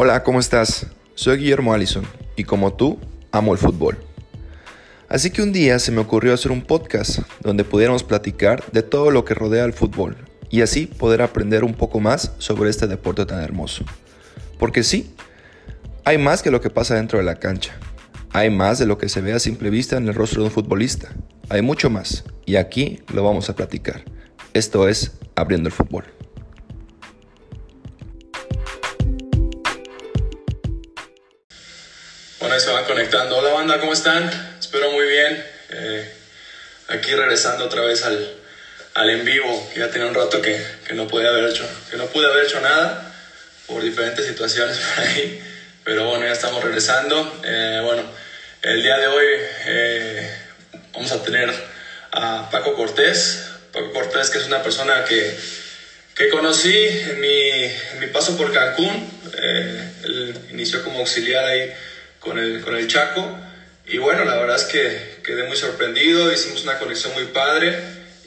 Hola, ¿cómo estás? Soy Guillermo Allison y como tú, amo el fútbol. Así que un día se me ocurrió hacer un podcast donde pudiéramos platicar de todo lo que rodea al fútbol y así poder aprender un poco más sobre este deporte tan hermoso. Porque sí, hay más que lo que pasa dentro de la cancha. Hay más de lo que se ve a simple vista en el rostro de un futbolista. Hay mucho más y aquí lo vamos a platicar. Esto es Abriendo el Fútbol. Ahí se van conectando. Hola banda, ¿cómo están? Espero muy bien. Eh, aquí regresando otra vez al, al en vivo. Ya tenía un rato que, que, no podía haber hecho, que no pude haber hecho nada por diferentes situaciones por ahí. Pero bueno, ya estamos regresando. Eh, bueno, el día de hoy eh, vamos a tener a Paco Cortés. Paco Cortés, que es una persona que, que conocí en mi, en mi paso por Cancún. Eh, él inició como auxiliar ahí con el, con el Chaco. Y bueno, la verdad es que quedé muy sorprendido, hicimos una conexión muy padre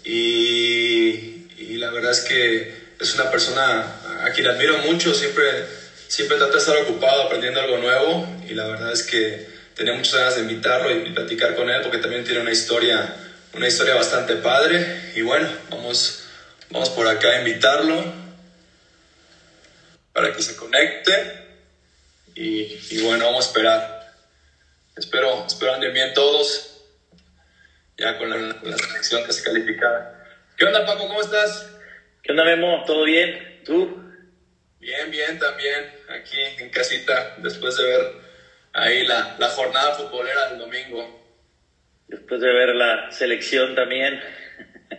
y, y la verdad es que es una persona a quien admiro mucho, siempre, siempre trata de estar ocupado aprendiendo algo nuevo y la verdad es que tenía muchas ganas de invitarlo y platicar con él porque también tiene una historia, una historia bastante padre y bueno, vamos, vamos por acá a invitarlo para que se conecte. Y, y, bueno, vamos a esperar. Espero, espero anden bien todos. Ya con la, la selección que se califica. ¿Qué onda, Paco? ¿Cómo estás? ¿Qué onda, Memo? ¿Todo bien? ¿Tú? Bien, bien, también. Aquí en casita, después de ver ahí la, la jornada futbolera del domingo. Después de ver la selección también.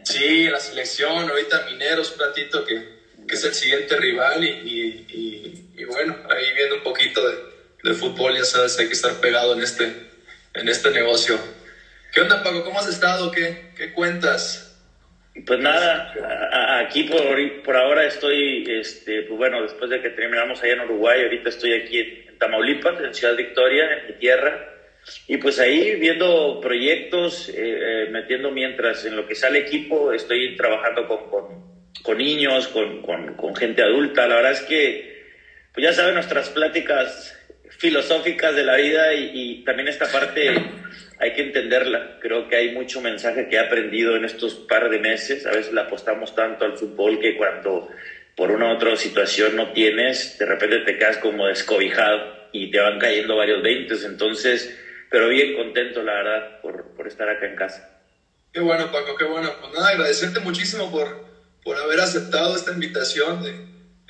Sí, la selección. Ahorita Mineros, un ratito que, que es el siguiente rival y, y, y, y, bueno, ahí viendo un poquito de, de, fútbol, ya sabes, hay que estar pegado en este, en este negocio. ¿Qué onda, Paco? ¿Cómo has estado? ¿Qué, qué cuentas? Pues nada, aquí por, por ahora estoy, este, pues bueno, después de que terminamos allá en Uruguay, ahorita estoy aquí en Tamaulipas, en Ciudad Victoria, en mi tierra, y pues ahí viendo proyectos, eh, metiendo mientras en lo que sale equipo, estoy trabajando con, con con niños, con, con, con, gente adulta. La verdad es que, pues ya saben, nuestras pláticas filosóficas de la vida y, y, también esta parte hay que entenderla. Creo que hay mucho mensaje que he aprendido en estos par de meses. A veces le apostamos tanto al fútbol que cuando por una u otra situación no tienes, de repente te quedas como descobijado y te van cayendo varios veintes. Entonces, pero bien contento, la verdad, por, por estar acá en casa. Qué bueno, Paco, qué bueno. Pues nada, agradecerte muchísimo por por haber aceptado esta invitación de,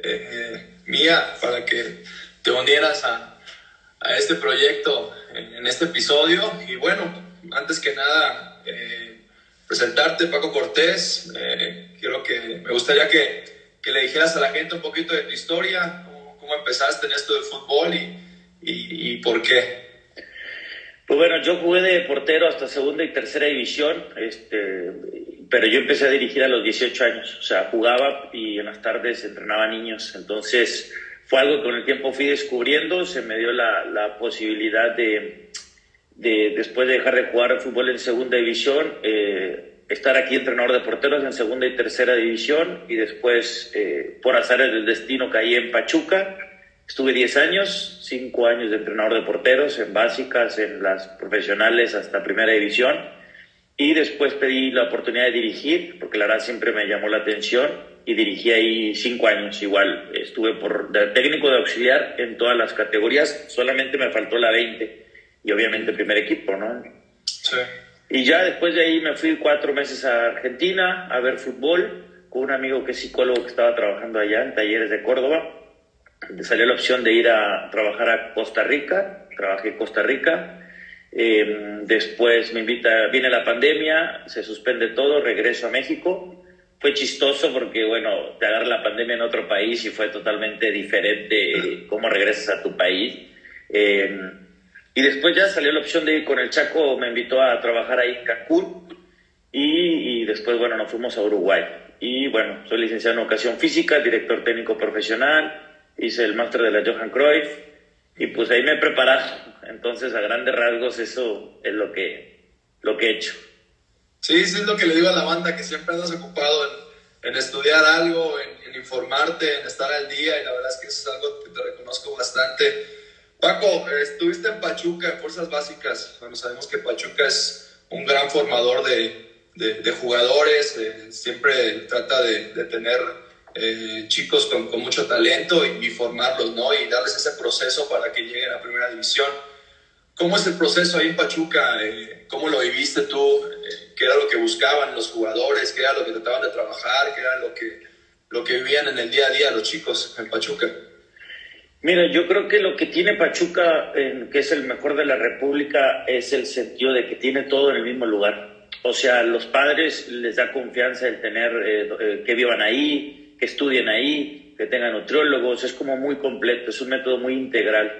eh, mía para que te unieras a, a este proyecto en, en, este episodio. Y bueno, antes que nada, eh, presentarte, Paco Cortés. Eh, quiero que, me gustaría que, que, le dijeras a la gente un poquito de tu historia, cómo, cómo empezaste en esto del fútbol y, y, y por qué. Pues bueno, yo jugué de portero hasta segunda y tercera división. Este, pero yo empecé a dirigir a los 18 años, o sea, jugaba y en las tardes entrenaba niños, entonces fue algo que con el tiempo fui descubriendo, se me dio la, la posibilidad de, de, después de dejar de jugar fútbol en segunda división, eh, estar aquí entrenador de porteros en segunda y tercera división y después, eh, por azares del destino, caí en Pachuca, estuve 10 años, 5 años de entrenador de porteros en básicas, en las profesionales hasta primera división y después pedí la oportunidad de dirigir, porque la verdad siempre me llamó la atención y dirigí ahí cinco años. Igual estuve por de técnico de auxiliar en todas las categorías, solamente me faltó la 20 y obviamente primer equipo, ¿no? Sí. Y ya después de ahí me fui cuatro meses a Argentina a ver fútbol con un amigo que es psicólogo que estaba trabajando allá en talleres de Córdoba. Me salió la opción de ir a trabajar a Costa Rica, trabajé en Costa Rica eh, después me invita, viene la pandemia, se suspende todo, regreso a México. Fue chistoso porque, bueno, te agarra la pandemia en otro país y fue totalmente diferente cómo regresas a tu país. Eh, y después ya salió la opción de ir con el Chaco, me invitó a trabajar ahí en Cancún y, y después, bueno, nos fuimos a Uruguay. Y bueno, soy licenciado en educación física, director técnico profesional, hice el máster de la Johan Cruyff y pues ahí me he preparado. Entonces, a grandes rasgos, eso es lo que, lo que he hecho. Sí, sí, es lo que le digo a la banda, que siempre andas ocupado en estudiar algo, en, informarte, en estar al día y la verdad es que eso es algo que te reconozco bastante. Paco, estuviste en Pachuca, en Fuerzas Básicas. Bueno, sabemos que Pachuca es un gran formador de, de, jugadores, eh, siempre trata de, de tener eh, chicos con, con, mucho talento y, y, formarlos, ¿no? Y darles ese proceso para que lleguen a Primera División. ¿Cómo es el proceso ahí en Pachuca? Eh, ¿Cómo lo viviste tú? Eh, ¿Qué era lo que buscaban los jugadores? ¿Qué era lo que trataban de trabajar? ¿Qué era lo que, lo que vivían en el día a día los chicos en Pachuca? Mira, yo creo que lo que tiene Pachuca, que es el mejor de la República, es el sentido de que tiene todo en el mismo lugar. O sea, los padres les da confianza el tener eh, que vivan ahí, que estudien ahí, que tengan nutriólogos. Es como muy completo, es un método muy integral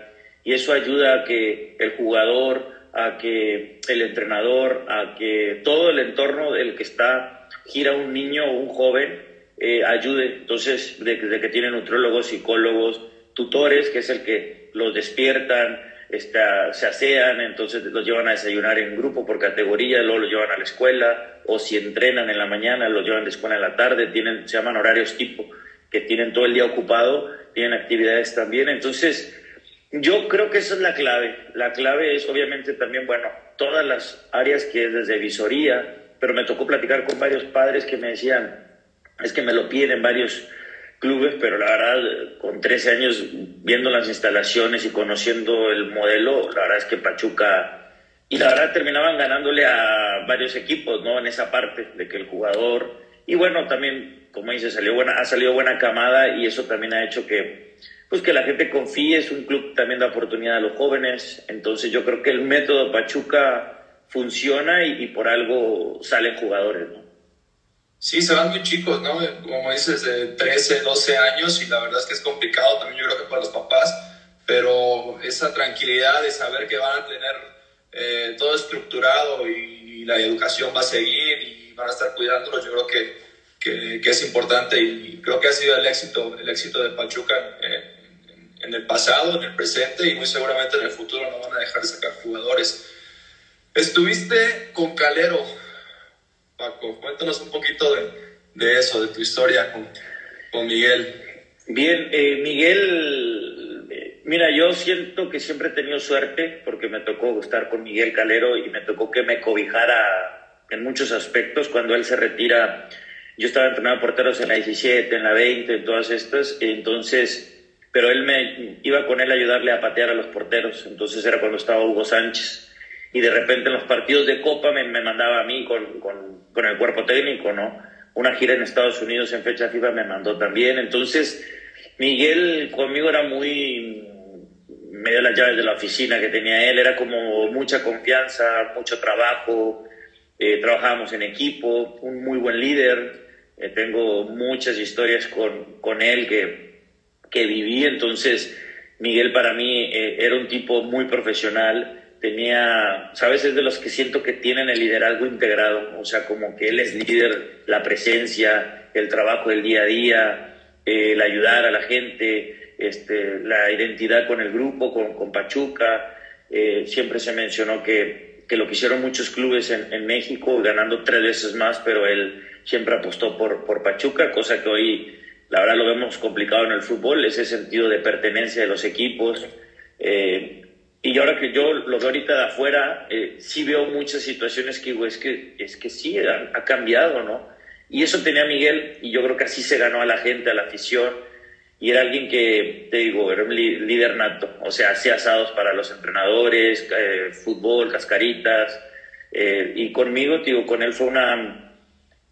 y eso ayuda a que el jugador, a que el entrenador, a que todo el entorno del que está, gira un niño o un joven, eh, ayude. Entonces, de, que tienen nutriólogos, psicólogos, tutores, que es el que los despiertan, está, se asean, entonces los llevan a desayunar en grupo por categoría, luego los llevan a la escuela, o si entrenan en la mañana, los llevan a la escuela en la tarde, tienen, se llaman horarios tipo, que tienen todo el día ocupado, tienen actividades también. Entonces, yo creo que esa es la clave. La clave es obviamente también, bueno, todas las áreas que es desde visoría, pero me tocó platicar con varios padres que me decían, es que me lo piden en varios clubes, pero la verdad, con 13 años viendo las instalaciones y conociendo el modelo, la verdad es que Pachuca, y la verdad terminaban ganándole a varios equipos, ¿no? En esa parte de que el jugador, y bueno, también, como dice, salió buena, ha salido buena camada y eso también ha hecho que pues que la gente confíe, es un club también da oportunidad a los jóvenes, entonces yo creo que el método Pachuca funciona y, por algo salen jugadores, ¿no? Sí, se van muy chicos, ¿no? Como dices, de 13, 12 años y la verdad es que es complicado también yo creo que para los papás, pero esa tranquilidad de saber que van a tener eh, todo estructurado y, la educación va a seguir y van a estar cuidándolos, yo creo que, que, que, es importante y creo que ha sido el éxito, el éxito de Pachuca eh, en el pasado, en el presente y muy seguramente en el futuro no van a dejar de sacar jugadores. Estuviste con Calero, Paco. Cuéntanos un poquito de, de eso, de tu historia con, con Miguel. Bien, eh, Miguel, eh, mira, yo siento que siempre he tenido suerte porque me tocó estar con Miguel Calero y me tocó que me cobijara en muchos aspectos. Cuando él se retira, yo estaba entrenando porteros en la 17, en la 20, en todas estas. Entonces, pero él me iba con él a ayudarle a patear a los porteros, entonces era cuando estaba Hugo Sánchez. Y de repente en los partidos de Copa me, me mandaba a mí con, con, con, el cuerpo técnico, ¿no? Una gira en Estados Unidos en fecha FIFA me mandó también. Entonces, Miguel conmigo era muy. me dio las llaves de la oficina que tenía él, era como mucha confianza, mucho trabajo. Eh, trabajábamos en equipo, un muy buen líder. Eh, tengo muchas historias con, con él que que viví. Entonces, Miguel para mí eh, era un tipo muy profesional, tenía, sabes, es de los que siento que tienen el liderazgo integrado, o sea, como que él es líder, la presencia, el trabajo del día a día, el ayudar a la gente, este, la identidad con el grupo, con, con Pachuca. Eh, siempre se mencionó que, que, lo que hicieron muchos clubes en, en, México, ganando tres veces más, pero él siempre apostó por, por Pachuca, cosa que hoy la verdad lo vemos complicado en el fútbol, ese sentido de pertenencia de los equipos. Eh, y ahora que yo lo veo ahorita de afuera, eh, sí veo muchas situaciones que digo, es que, es que sí, ha, cambiado, ¿no? Y eso tenía Miguel, y yo creo que así se ganó a la gente, a la afición, y era alguien que, te digo, era un líder nato, o sea, hacía asados para los entrenadores, eh, fútbol, cascaritas, y conmigo, te digo, con él fue una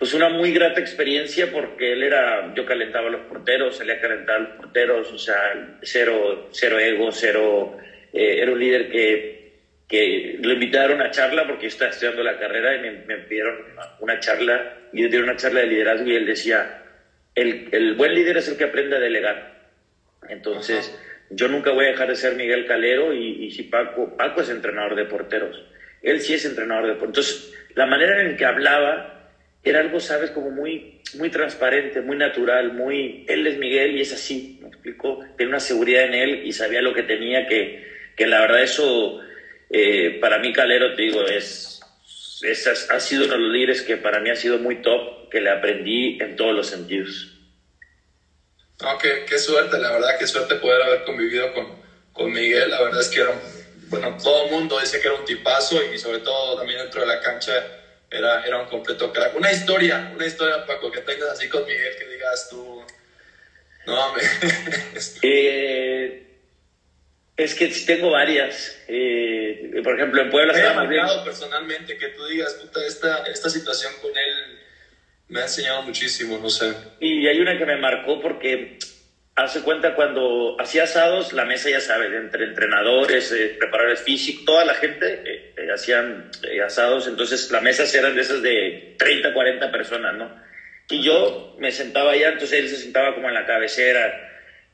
pues una muy grata experiencia porque él era, yo calentaba los porteros, salía a calentar los porteros, o sea, cero, cero ego, cero, eh, era un líder que, que lo invitaron a charla porque yo estaba estudiando la carrera y me, pidieron una charla, y yo dieron una charla de liderazgo y él decía, el, el buen líder es el que aprende a delegar. Entonces, yo nunca voy a dejar de ser Miguel Calero y, y si Paco, Paco es entrenador de porteros, él sí es entrenador de porteros. Entonces, la manera en que hablaba, era algo, sabes, como muy, muy transparente, muy natural, muy, él es Miguel y es así, me explicó, tenía una seguridad en él y sabía lo que tenía, que, que la verdad eso, eh, para mí Calero, te digo, es, ese ha sido uno de los líderes que para mí ha sido muy top, que le aprendí en todos los sentidos. No, qué, qué suerte, la verdad, qué suerte poder haber convivido con, con Miguel. La verdad es que era, bueno, todo el mundo dice que era un tipazo y sobre todo también dentro de la cancha era, era un completo crack. Una historia, una historia, Paco, que tengas así con Miguel, que digas tú, no, me... eh, es que tengo varias. Eh, por ejemplo, en Puebla... Me ha marcado personalmente que tú digas, puta, esta, esta situación con él me ha enseñado muchísimo, no sé. Y hay una que me marcó porque hace cuenta cuando hacía asados, la mesa ya sabes, entre entrenadores, eh, preparadores físicos, toda la gente eh, eh, hacían asados, entonces las mesas eran de esas de 30, 40 personas, ¿no? Y yo me sentaba allá, entonces él se sentaba como en la cabecera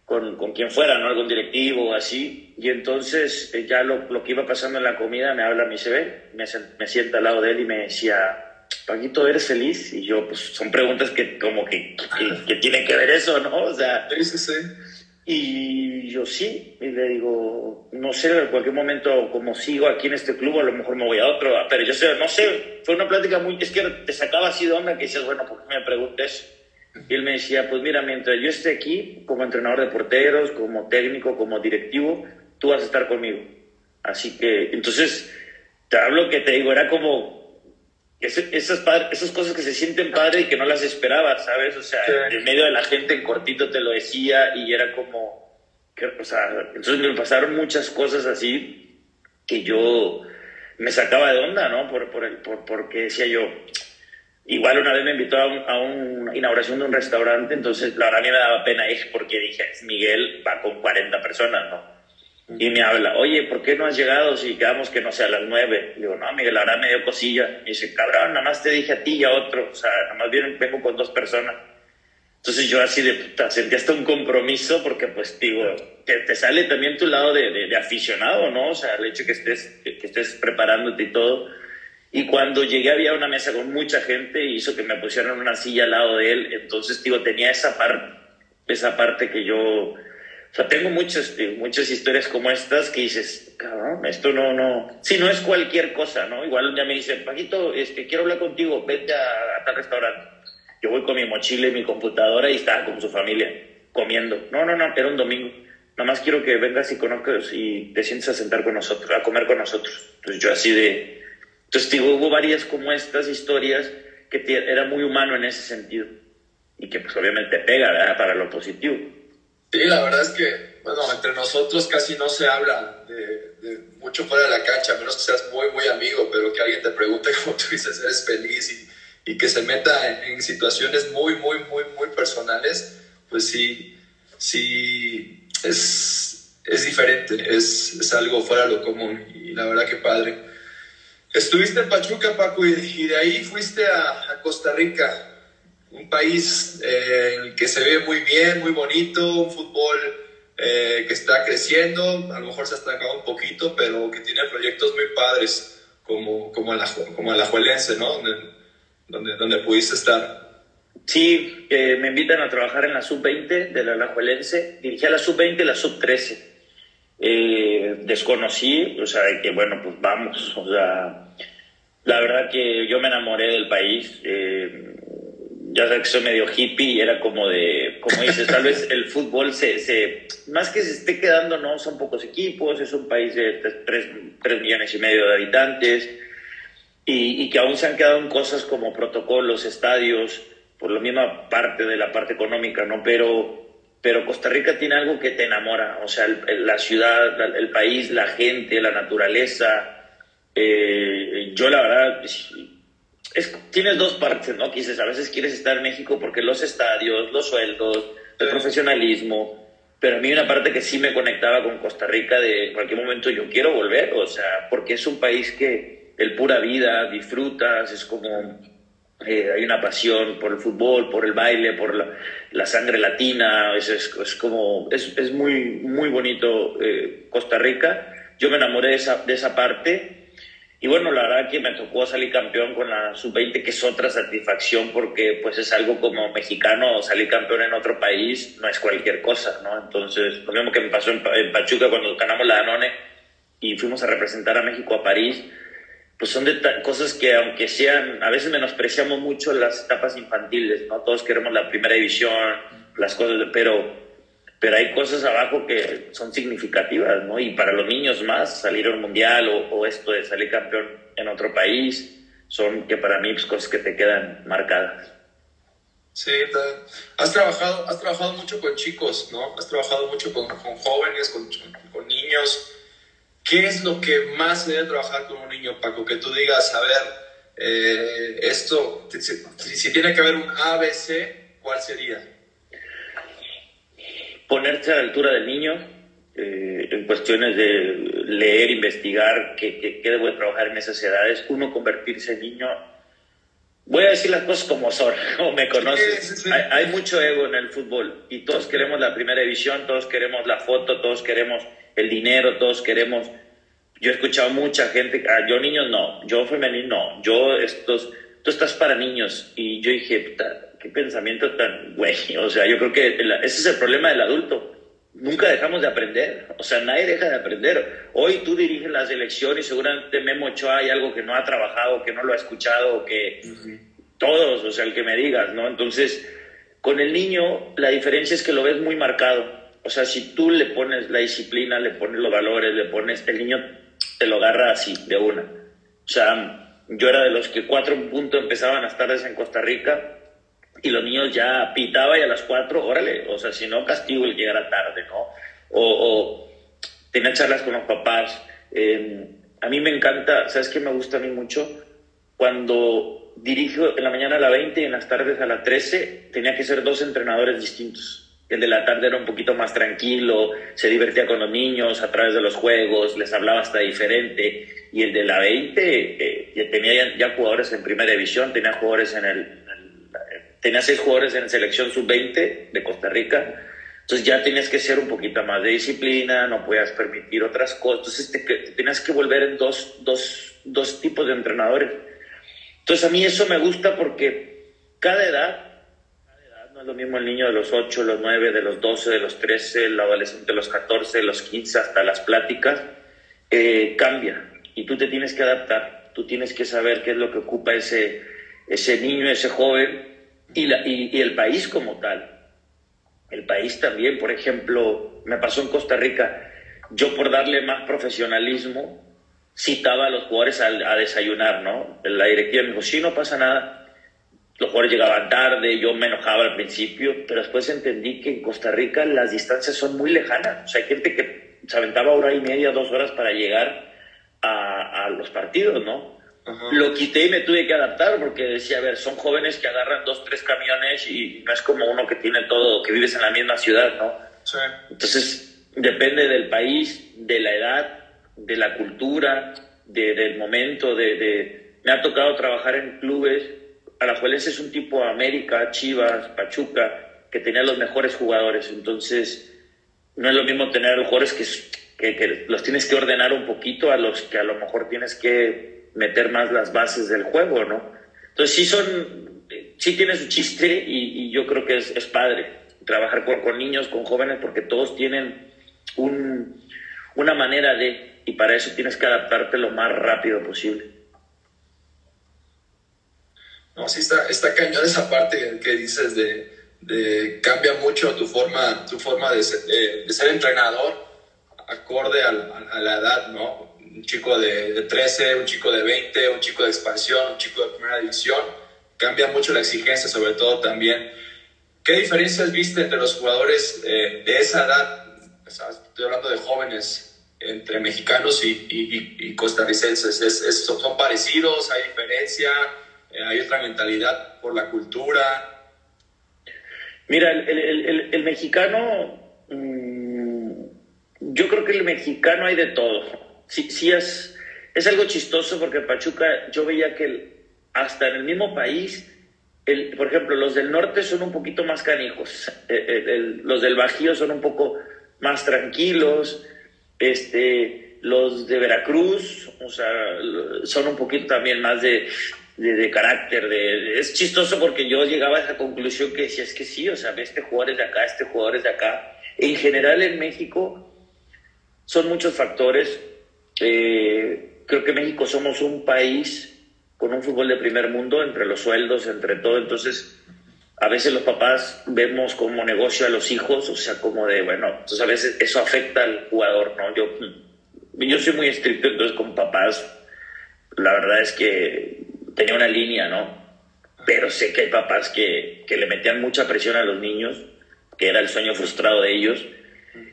con, con quien fuera, ¿no? Algún directivo o así. Y entonces ya lo, lo, que iba pasando en la comida me habla mi CB, me, me sienta al lado de él y me decía, Paquito, ¿eres feliz? Y yo, pues son preguntas que como que, que, tiene que ver eso, ¿no? O sea... Sí, sí, sí. Y yo sí, y le digo, no sé, en cualquier momento, como sigo aquí en este club, a lo mejor me voy a otro, pero yo sé, no sé, fue una plática muy, es que te sacaba así de onda que decías, bueno, ¿por qué me preguntes? Y él me decía, pues mira, mientras yo esté aquí, como entrenador de porteros, como técnico, como directivo, tú vas a estar conmigo. Así que, entonces, te hablo que te digo, era como, esas, esas cosas que se sienten padre y que no las esperabas, ¿sabes? O sea, en medio de la gente en cortito te lo decía y era como, que, o sea, entonces me pasaron muchas cosas así que yo me sacaba de onda, ¿no? Por, por, el, por porque decía yo, igual una vez me invitó a, a una inauguración de un restaurante, entonces la verdad a mí me daba pena ir porque dije, Miguel va con 40 personas, ¿no? Y me habla, oye, ¿por qué no has llegado si quedamos que no sea a las nueve? digo, no, Miguel, la verdad me dio cosilla. Y dice, cabrón, nada más te dije a ti y a otro. O sea, nada más bien vengo con dos personas. Entonces yo así de puta, sentí hasta un compromiso porque pues digo, que te sale también tu lado de, de, aficionado, ¿no? O sea, el hecho que estés, que, estés preparándote y todo. Y cuando llegué había una mesa con mucha gente y hizo que me pusieran una silla al lado de él. Entonces, digo, tenía esa parte, esa parte que yo o sea, tengo muchas, eh, muchas historias como estas que dices, cabrón, esto no, no, si no es cualquier cosa, ¿no? Igual día me dice, Paquito, este, quiero hablar contigo, vete a, tal restaurante. Yo voy con mi mochila y mi computadora y está con su familia, comiendo. No, no, no, era un domingo. Nada más quiero que vengas y conozcas y te sientes a sentar con nosotros, a comer con nosotros. Entonces yo así de... Entonces digo, hubo varias como estas historias que era muy humano en ese sentido y que pues obviamente pega ¿verdad? para lo positivo. Sí, la verdad es que, bueno, entre nosotros casi no se habla de, mucho fuera de la cancha, a menos que seas muy, muy amigo, pero que alguien te pregunte, como tú dices, eres feliz y, y que se meta en, situaciones muy, muy, muy, muy personales, pues sí, sí, es, es diferente, es, es algo fuera de lo común y la verdad que padre. Estuviste en Pachuca, Paco, y, de ahí fuiste a, a Costa Rica un país eh, en el que se ve muy bien, muy bonito, un fútbol eh, que está creciendo, a lo mejor se ha estancado un poquito, pero que tiene proyectos muy padres, como, como, la, como Alajuelense, ¿no? Donde, donde, pudiste estar. Sí, eh, me invitan a trabajar en la sub-20 de la Alajuelense. Dirigí a la sub-20 y la sub-13. desconocí, o sea, que bueno, pues vamos, o sea, la verdad que yo me enamoré del país. Eh, ya sabes que soy medio hippie y era como de, como dices, tal vez el fútbol se, se, más que se esté quedando, no, son pocos equipos, es un país de 3, millones y medio de habitantes y, y, que aún se han quedado en cosas como protocolos, estadios, por la misma parte de la parte económica, ¿no? Pero, pero Costa Rica tiene algo que te enamora, o sea, la ciudad, el país, la gente, la naturaleza. Eh, yo la verdad tienes dos partes, ¿no? Quizás a veces quieres estar en México porque los estadios, los sueldos, el profesionalismo, pero a mí una parte que sí me conectaba con Costa Rica de en cualquier momento yo quiero volver, o sea, porque es un país que el pura vida, disfrutas, es como eh, hay una pasión por el fútbol, por el baile, por la, sangre latina, es, es, como, es, es, muy, muy bonito eh, Costa Rica. Yo me enamoré de esa, de esa parte y bueno, la verdad que me tocó salir campeón con la sub-20, que es otra satisfacción porque pues es algo como mexicano, salir campeón en otro país no es cualquier cosa, ¿no? Entonces, lo mismo que me pasó en, Pachuca cuando ganamos la Danone y fuimos a representar a México a París, pues son cosas que aunque sean, a veces menospreciamos mucho las etapas infantiles, ¿no? Todos queremos la primera división, las cosas, pero, pero hay cosas abajo que son significativas, ¿no? Y para los niños más, salir al mundial o, esto de salir campeón en otro país, son que para mí pues, cosas que te quedan marcadas. Sí, has trabajado, has trabajado mucho con chicos, ¿no? Has trabajado mucho con, con jóvenes, con, con niños. ¿Qué es lo que más debe trabajar con un niño, Paco? Que tú digas, a ver, eh, esto, si, si, tiene que haber un ABC, ¿cuál sería? Ponerse a la altura del niño eh, en cuestiones de leer, investigar, qué, qué, qué debo trabajar en esas edades. Uno, convertirse en niño. Voy a decir las cosas como son, como me conoces. Hay, hay mucho ego en el fútbol y todos queremos la primera división, todos queremos la foto, todos queremos el dinero, todos queremos. Yo he escuchado mucha gente, ah, yo niños no, yo femenino no, yo estos, tú estás para niños. Y yo dije, qué pensamiento tan güey. O sea, yo creo que ese es el problema del adulto. Nunca dejamos de aprender, o sea, nadie deja de aprender. Hoy tú diriges la selección y seguramente Memo Ochoa hay algo que no ha trabajado, que no lo ha escuchado, que todos, o sea, el que me digas, ¿no? Entonces, con el niño la diferencia es que lo ves muy marcado o sea, si tú le pones la disciplina, le pones los valores, le pones, el niño te lo agarra así, de una. O sea, yo era de los que cuatro puntos empezaban las tardes en Costa Rica y los niños ya pitaba y a las cuatro, órale, o sea, si no, castigo el llegar tarde, ¿no? O, tenía charlas con los papás. Eh, a mí me encanta, ¿sabes qué me gusta a mí mucho? Cuando dirijo en la mañana a la 20 y en las tardes a la 13, tenía que ser dos entrenadores distintos el de la tarde era un poquito más tranquilo, se divertía con los niños a través de los juegos, les hablaba hasta diferente. Y el de la 20 eh, tenía ya, jugadores en primera división, tenía jugadores en el, tenía seis jugadores en selección sub-20 de Costa Rica. Entonces ya tenías que ser un poquito más de disciplina, no podías permitir otras cosas. Entonces te, tenías que volver en dos, dos, dos tipos de entrenadores. Entonces a mí eso me gusta porque cada edad no es lo mismo el niño de los 8, los 9, de los 12, de los 13, el adolescente de los 14, de los 15, hasta las pláticas, eh, cambia y tú te tienes que adaptar, tú tienes que saber qué es lo que ocupa ese, ese niño, ese joven y, la, y, el país como tal. El país también, por ejemplo, me pasó en Costa Rica, yo por darle más profesionalismo citaba a los jugadores a, a desayunar, ¿no? La directiva me dijo, sí, no pasa nada, los jugadores llegaban tarde, yo me enojaba al principio, pero después entendí que en Costa Rica las distancias son muy lejanas. O sea, hay gente que se aventaba hora y media, dos horas para llegar a, a los partidos, ¿no? Lo quité y me tuve que adaptar porque decía, a ver, son jóvenes que agarran dos, tres camiones y no es como uno que tiene todo, que vives en la misma ciudad, ¿no? Sí. Entonces, depende del país, de la edad, de la cultura, de, del momento, de, de... Me ha tocado trabajar en clubes Alajuelense es un tipo América, Chivas, Pachuca, que tenía los mejores jugadores. Entonces, no es lo mismo tener jugadores que, que, los tienes que ordenar un poquito a los que a lo mejor tienes que meter más las bases del juego, ¿no? Entonces, sí son, sí tiene su chiste y, yo creo que es, es padre trabajar con, niños, con jóvenes, porque todos tienen un, una manera de, y para eso tienes que adaptarte lo más rápido posible. No, sí está, está cañón esa parte que dices de, de cambia mucho tu forma, tu forma de, ser, de, ser entrenador acorde a, a, la edad, ¿no? Un chico de, de, 13, un chico de 20, un chico de expansión, un chico de primera división, cambia mucho la exigencia, sobre todo también. ¿Qué diferencias viste entre los jugadores eh, de esa edad? Estoy hablando de jóvenes, entre mexicanos y, costarricenses. ¿Es, ¿Son parecidos? ¿Hay diferencia? Eh, hay otra mentalidad por la cultura. Mira, el, el, mexicano, mm, yo creo que el mexicano hay de todo. Sí, sí es, es algo chistoso porque Pachuca, yo veía que hasta en el mismo país, el, por ejemplo, los del norte son un poquito más canijos, eh, los del Bajío son un poco más tranquilos, este, los de Veracruz, o sea, son un poquito también más de, de, carácter, de, es chistoso porque yo llegaba a esa conclusión que decía, es que sí, o sea, este jugador es de acá, este jugador es de acá. En general en México son muchos factores. Eh, creo que México somos un país con un fútbol de primer mundo, entre los sueldos, entre todo, entonces a veces los papás vemos como negocio a los hijos, o sea, como de, bueno, entonces a veces eso afecta al jugador, ¿no? Yo, yo soy muy estricto, entonces con papás, la verdad es que tenía una línea, ¿no? Pero sé que hay papás que, que le metían mucha presión a los niños, que era el sueño frustrado de ellos,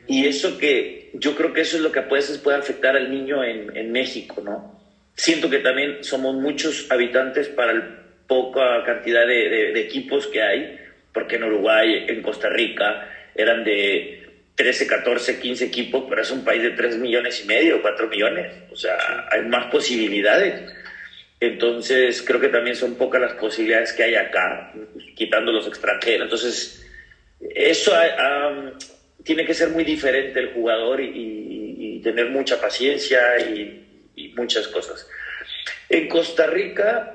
y eso que yo creo que eso es lo que a veces puede afectar al niño en, en México, ¿no? Siento que también somos muchos habitantes para el poca cantidad de, equipos que hay, porque en Uruguay, en Costa Rica, eran de 13, 14, 15 equipos, pero es un país de 3 millones y medio, 4 millones. O sea, hay más posibilidades. Entonces, creo que también son pocas las posibilidades que hay acá, quitando los extranjeros. Entonces, eso tiene que ser muy diferente el jugador y, tener mucha paciencia y, y muchas cosas. En Costa Rica,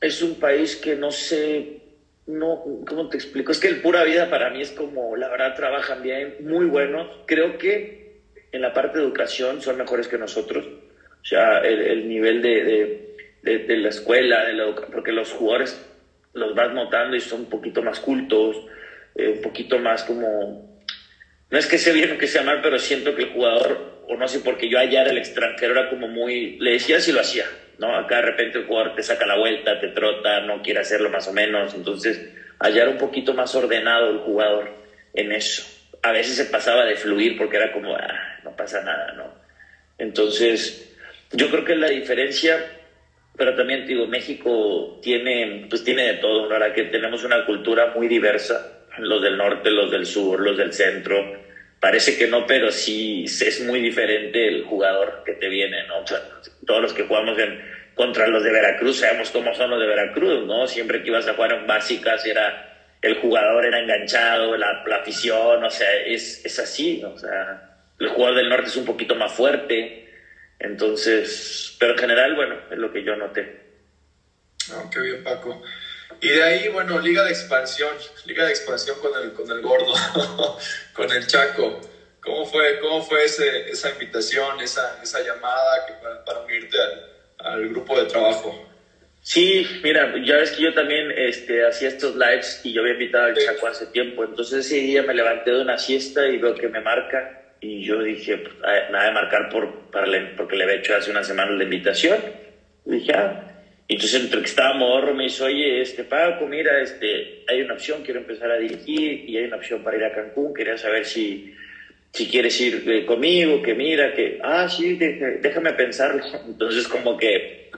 es un país que no sé, no, ¿cómo te explico? Es que el pura vida para mí es como, la verdad, trabajan bien, muy buenos. Creo que en la parte de educación son mejores que nosotros. O sea, el, nivel de, de, la escuela, de la porque los jugadores los vas notando y son un poquito más cultos, eh, un poquito más como... No es que sea bien o que sea mal, pero siento que el jugador, o no sé, porque yo allá era el extranjero, era como muy... Le decía si lo hacía ¿no? Acá de repente el jugador te saca la vuelta, te trota, no quiere hacerlo más o menos. Entonces, hallar un poquito más ordenado el jugador en eso. A veces se pasaba de fluir porque era como, ah, no pasa nada, ¿no? Entonces, yo creo que la diferencia, pero también digo, México tiene, pues tiene de todo, ¿verdad? Que tenemos una cultura muy diversa, los del norte, los del sur, los del centro. Parece que no, pero sí es muy diferente el jugador que te viene, ¿no? todos los que jugamos en, contra los de Veracruz sabemos cómo son los de Veracruz, ¿no? Siempre que ibas a jugar en básicas era el jugador era enganchado, la, afición, o sea, es, es así, o sea, el jugador del norte es un poquito más fuerte, entonces, pero en general, bueno, es lo que yo noté. Qué bien, Paco. Y de ahí, bueno, Liga de Expansión, Liga de Expansión con el, con el gordo, con el Chaco. ¿Cómo fue, cómo fue ese, esa invitación, esa, esa llamada que para, unirte al, al, grupo de trabajo? Sí, mira, ya ves que yo también este, hacía estos lives y yo había invitado al Chaco hace tiempo. Entonces ese día me levanté de una siesta y veo que me marca y yo dije, pues, nada de marcar por, para porque le había hecho hace una semana la invitación. Y dije, ah. Y entonces entre que estaba morro me dice, oye, este, Paco, mira, este, hay una opción, quiero empezar a dirigir y hay una opción para ir a Cancún, quería saber si si quieres ir eh, conmigo, que mira, que, ah, sí, déjame pensarlo. Entonces, como que,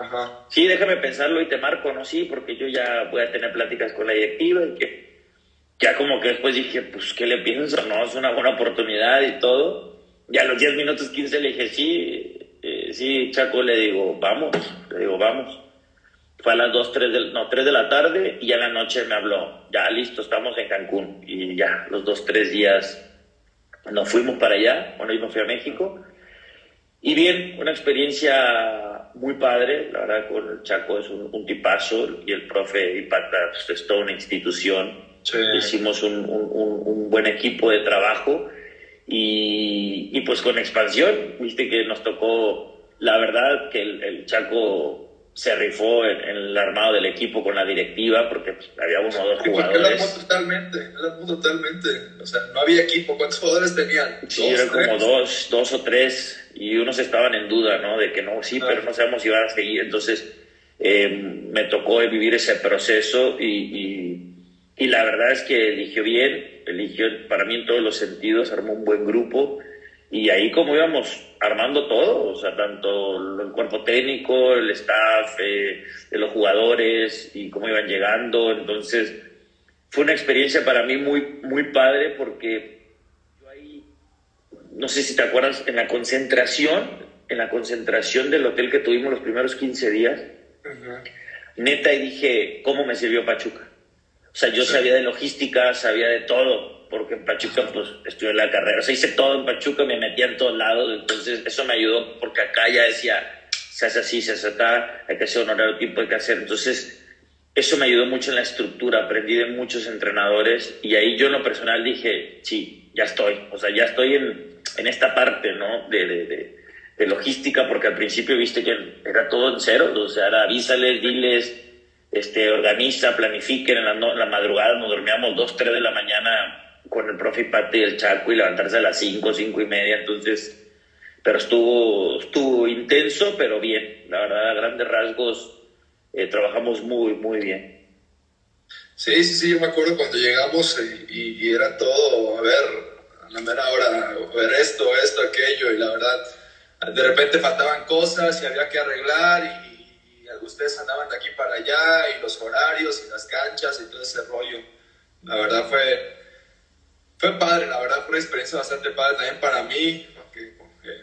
sí, déjame pensarlo y te marco, ¿no? Sí, porque yo ya voy a tener pláticas con la directiva y que ya como que después dije, pues, ¿qué le pienso? No, es una buena oportunidad y todo. Ya a los 10 minutos 15 le dije, sí, eh, sí, Chaco, le digo, vamos, le digo, vamos. Fue a las 2, 3 de, no, 3 de la tarde y a la noche me habló, ya listo, estamos en Cancún. Y ya, los dos, tres días nos fuimos para allá, bueno, yo me fui a México. Y bien, una experiencia muy padre, la verdad, con el Chaco es un, tipazo. Y el profe Ipata pues, es toda una institución. Hicimos un, un, un, buen equipo de trabajo. Y, y, pues con expansión, viste que nos tocó, la verdad, que el, el Chaco se rifó en, el armado del equipo con la directiva porque pues, había uno o dos jugadores. Porque armó totalmente, armó totalmente. O sea, no había equipo. ¿Cuántos jugadores tenían? Sí, eran como dos, dos o tres y unos estaban en duda, ¿no? De que no, sí, pero no sabemos si van a seguir. Entonces, eh, me tocó vivir ese proceso y, y, y la verdad es que eligió bien, eligió para mí en todos los sentidos, armó un buen grupo y ahí como íbamos armando todo, o sea, tanto el cuerpo técnico, el staff, eh, de los jugadores y cómo iban llegando. Entonces, fue una experiencia para mí muy, muy padre porque yo ahí, no sé si te acuerdas, en la concentración, en la concentración del hotel que tuvimos los primeros 15 días, neta, y dije, ¿cómo me sirvió Pachuca? O sea, yo sabía de logística, sabía de todo porque en Pachuca pues estudié la carrera, o sea, hice todo en Pachuca, me metía en todos lados, entonces eso me ayudó porque acá ya decía, se hace así, se hace acá, hay que hacer un horario tiempo, hay que hacer, entonces eso me ayudó mucho en la estructura, aprendí de muchos entrenadores y ahí yo en lo personal dije, sí, ya estoy, o sea, ya estoy en, en esta parte, ¿no? De, de, de, de logística, porque al principio viste que era todo en cero, o sea, era avísales, diles, este, organiza, planifiquen, en la, la madrugada nos dormíamos dos, tres de la mañana con el profe Pati y el Chaco y levantarse a las cinco, cinco y media, entonces, pero estuvo, estuvo intenso, pero bien, la verdad, a grandes rasgos, eh, trabajamos muy, muy bien. Sí, sí, sí, yo me acuerdo cuando llegamos y, y, era todo, a ver, a la mera hora, a ver esto, esto, aquello, y la verdad, de repente faltaban cosas y había que arreglar y, ustedes andaban de aquí para allá y los horarios y las canchas y todo ese rollo. La verdad fue, fue padre, la verdad fue una experiencia bastante padre también para mí, porque,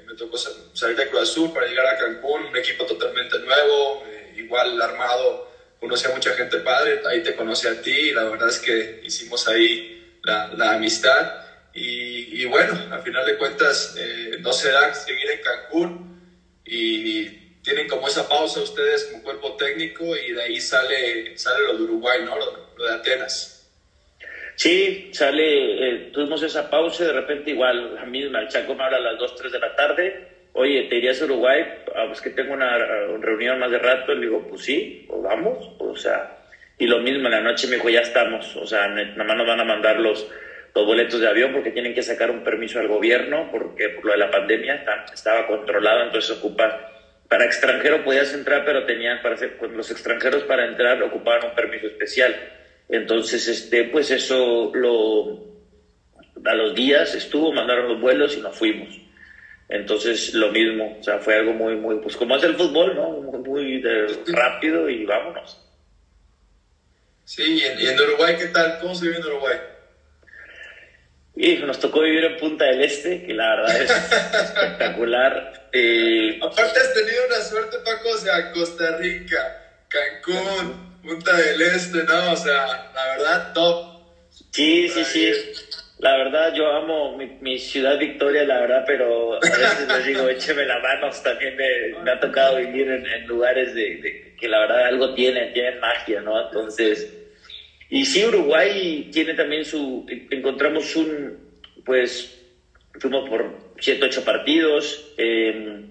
me tocó salir de Cruz Azul para llegar a Cancún, un equipo totalmente nuevo, eh, igual armado, conocí a mucha gente padre, ahí te conocí a ti y la verdad es que hicimos ahí la, la amistad. Y, y, bueno, al final de cuentas eh, no se da seguir en Cancún y tienen como esa pausa ustedes como cuerpo técnico y de ahí sale, sale lo de Uruguay, ¿no? Lo, de Atenas. Sí, sale, eh, tuvimos esa pausa y de repente igual, la misma, el Chaco me habla a las 2, 3 de la tarde, oye, ¿te irías a Uruguay? Ah, pues que tengo una, reunión más de rato, le digo, pues sí, pues vamos, o sea, y lo mismo en la noche me dijo, ya estamos, o sea, nada más nos van a mandar los, los boletos de avión porque tienen que sacar un permiso al gobierno, porque por lo de la pandemia estaba controlado, entonces ocupa para extranjero podías entrar, pero tenían para hacer, pues, los extranjeros para entrar ocupaban un permiso especial. Entonces, este, pues eso lo, a los días estuvo, mandaron los vuelos y nos fuimos. Entonces, lo mismo, o sea, fue algo muy, muy, pues como es el fútbol, ¿no? Muy, rápido y vámonos. Sí, y en, Uruguay, ¿qué tal? ¿Cómo se vive en Uruguay? Y nos tocó vivir en Punta del Este, que la verdad es espectacular. Eh, Aparte has tenido una suerte, Paco, o sea, Costa Rica, Cancún, Punta del Este, ¿no? O sea, la verdad, top. Sí, sí, sí. La verdad, yo amo mi, ciudad Victoria, la verdad, pero a veces les digo, écheme la mano. También me, ha tocado vivir en, lugares de, que la verdad algo tiene, tienen magia, ¿no? Entonces, y sí, Uruguay tiene también su. Encontramos un. Pues fuimos por 7, 8 partidos. Em,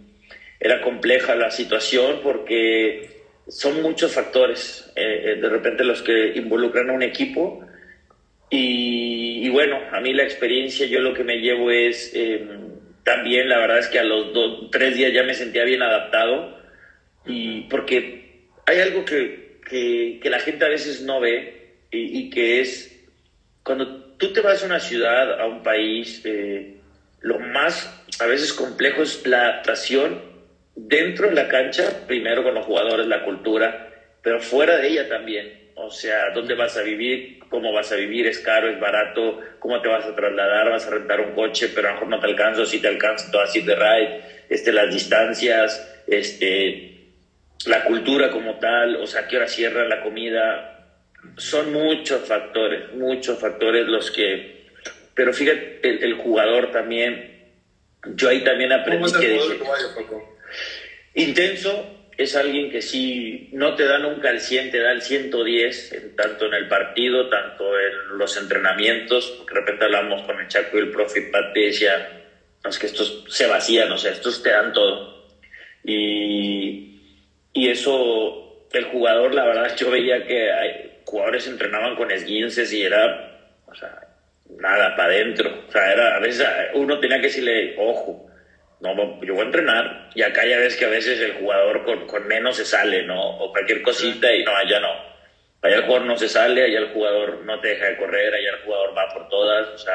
era compleja la situación porque son muchos factores eh, eh, de repente los que involucran a un equipo. Y, bueno, a mí la experiencia, yo lo que me llevo es em, también, la verdad es que a los dos, tres días ya me sentía bien adaptado. Y porque hay algo que, que, que la gente a veces no ve y, que es cuando tú te vas a una ciudad, a un país, eh, lo más a veces complejo es la adaptación dentro de la cancha, primero con los jugadores, la cultura, pero fuera de ella también. O sea, dónde vas a vivir, cómo vas a vivir, es caro, es barato, cómo te vas a trasladar, vas a rentar un coche, pero a lo mejor no te alcanza, si te alcanza, te vas a ir de ride, este, las distancias, este, la cultura como tal, o sea, qué hora cierra la comida, son muchos factores, muchos factores los que... Pero fíjate, el, jugador también, yo ahí también aprendí que... intenso, es alguien que sí no te da nunca el 100, te da el 110, tanto en el partido, tanto en los entrenamientos, porque de repente hablamos con el Chaco y el profe Pate decía, es que estos se vacían, o sea, estos te dan todo. Y, y eso, el jugador, la verdad, yo veía que jugadores entrenaban con esguinces y era, o sea, nada, para adentro. O sea, era, a veces uno tenía que decirle, ojo, no, yo voy a entrenar. Y acá ya ves que a veces el jugador con, con menos se sale, ¿no? O cualquier cosita y no, allá no. Allá el jugador no se sale, allá el jugador no te deja de correr, allá el jugador va por todas. O sea,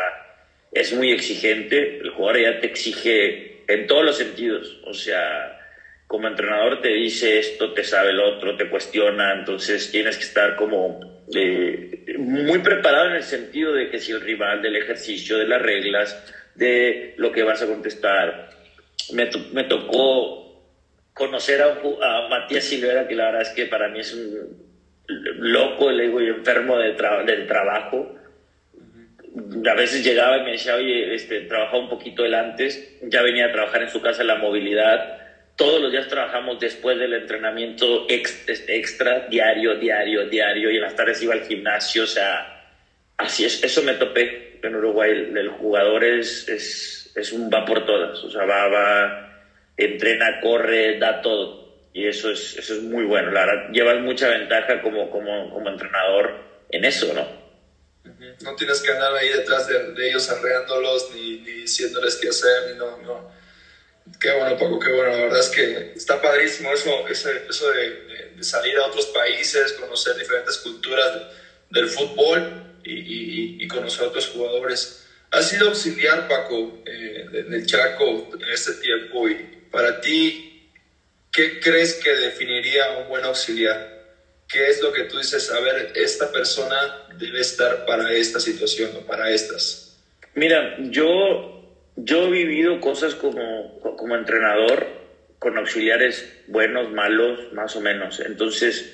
es muy exigente. El jugador ya te exige en todos los sentidos. O sea, como entrenador te dice esto, te sabe el otro, te cuestiona, entonces tienes que estar como eh, muy preparado en el sentido de que si el rival, del ejercicio, de las reglas, de lo que vas a contestar. Me, me tocó conocer a, a, Matías Silvera, que la verdad es que para mí es un loco, le digo, y enfermo de del trabajo. A veces llegaba y me decía, oye, este, trabajaba un poquito él antes, ya venía a trabajar en su casa la movilidad. Todos los días trabajamos después del entrenamiento este, extra, diario, diario, diario, y en las tardes iba al gimnasio, o sea, así es, eso me topé en Uruguay, el, jugador es, es, es, un va por todas, o sea, va, va, entrena, corre, da todo. Y eso es, eso es muy bueno. La verdad, llevas mucha ventaja como, como, como entrenador en eso, ¿no? No tienes que andar ahí detrás de, ellos arreándolos ni, ni, diciéndoles qué hacer, ni no, no. Qué bueno, Paco, qué bueno. La verdad es que está padrísimo eso, eso de, de, salir a otros países, conocer diferentes culturas del fútbol y, y, y conocer a otros jugadores. Has sido auxiliar, Paco, eh, del Chaco en este tiempo y para ti, ¿qué crees que definiría un buen auxiliar? ¿Qué es lo que tú dices? A ver, esta persona debe estar para esta situación o para estas. Mira, yo, yo he vivido cosas como, como entrenador con auxiliares buenos, malos, más o menos. Entonces,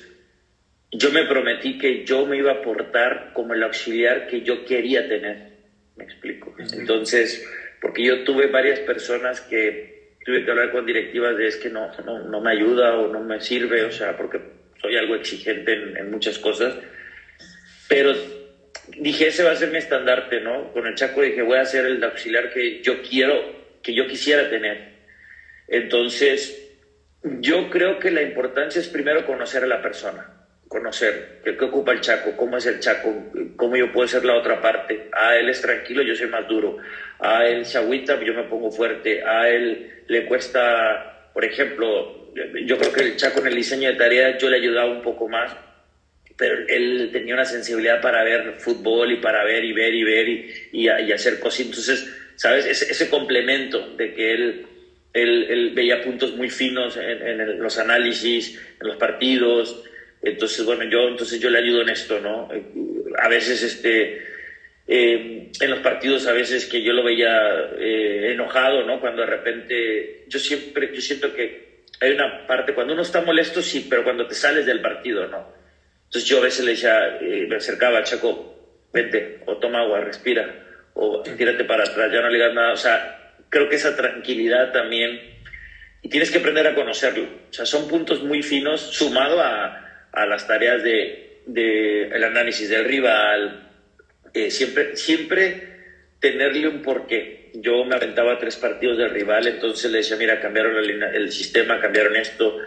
yo me prometí que yo me iba a portar como el auxiliar que yo quería tener. Me explico. Entonces, porque yo tuve varias personas que tuve que hablar con directivas de es que no, no, no me ayuda o no me sirve, o sea, porque soy algo exigente en, muchas cosas. Pero dije, ese va a ser mi estandarte, ¿no? Con el Chaco dije, voy a ser el auxiliar que yo quiero, que yo quisiera tener. Entonces, yo creo que la importancia es primero conocer a la persona conocer qué, ocupa el Chaco, cómo es el Chaco, cómo yo puedo ser la otra parte. A él es tranquilo, yo soy más duro. A él se agüita, yo me pongo fuerte. A él le cuesta, por ejemplo, yo creo que el Chaco en el diseño de tareas yo le ayudaba un poco más, pero él tenía una sensibilidad para ver fútbol y para ver y ver y ver y, hacer cosas. Entonces, ¿sabes? Ese, complemento de que él, él, veía puntos muy finos en, en los análisis, en los partidos entonces, bueno, yo, entonces yo le ayudo en esto, ¿no? A veces, este, eh, en los partidos, a veces que yo lo veía eh, enojado, ¿no? Cuando de repente, yo siempre, yo siento que hay una parte, cuando uno está molesto, sí, pero cuando te sales del partido, ¿no? Entonces yo a veces le decía, eh, me acercaba, Chaco, vente, o toma agua, respira, o tírate para atrás, ya no le digas nada, o sea, creo que esa tranquilidad también, y tienes que aprender a conocerlo, o sea, son puntos muy finos, sumado a a las tareas de, de el análisis del rival, eh, siempre, siempre tenerle un porqué. Yo me aventaba tres partidos del rival, entonces le decía, mira, cambiaron el, el, sistema, cambiaron esto,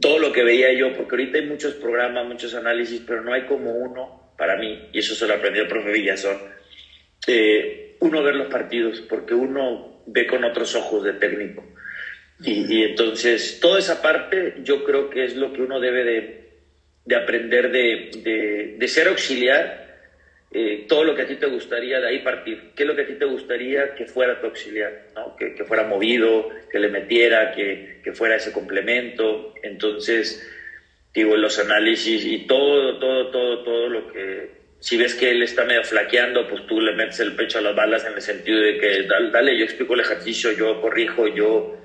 todo lo que veía yo, porque ahorita hay muchos programas, muchos análisis, pero no hay como uno para mí, y eso se lo aprendió el profe Villazón, eh, uno ver los partidos, porque uno ve con otros ojos de técnico. Y, y, entonces, toda esa parte yo creo que es lo que uno debe de, de aprender de, de, ser auxiliar, eh, todo lo que a ti te gustaría de ahí partir. ¿Qué es lo que a ti te gustaría que fuera tu auxiliar? ¿no? Que, que, fuera movido, que le metiera, que, que, fuera ese complemento. Entonces, digo, los análisis y todo, todo, todo, todo lo que... Si ves que él está medio flaqueando, pues tú le metes el pecho a las balas en el sentido de que dale, dale yo explico el ejercicio, yo corrijo, yo...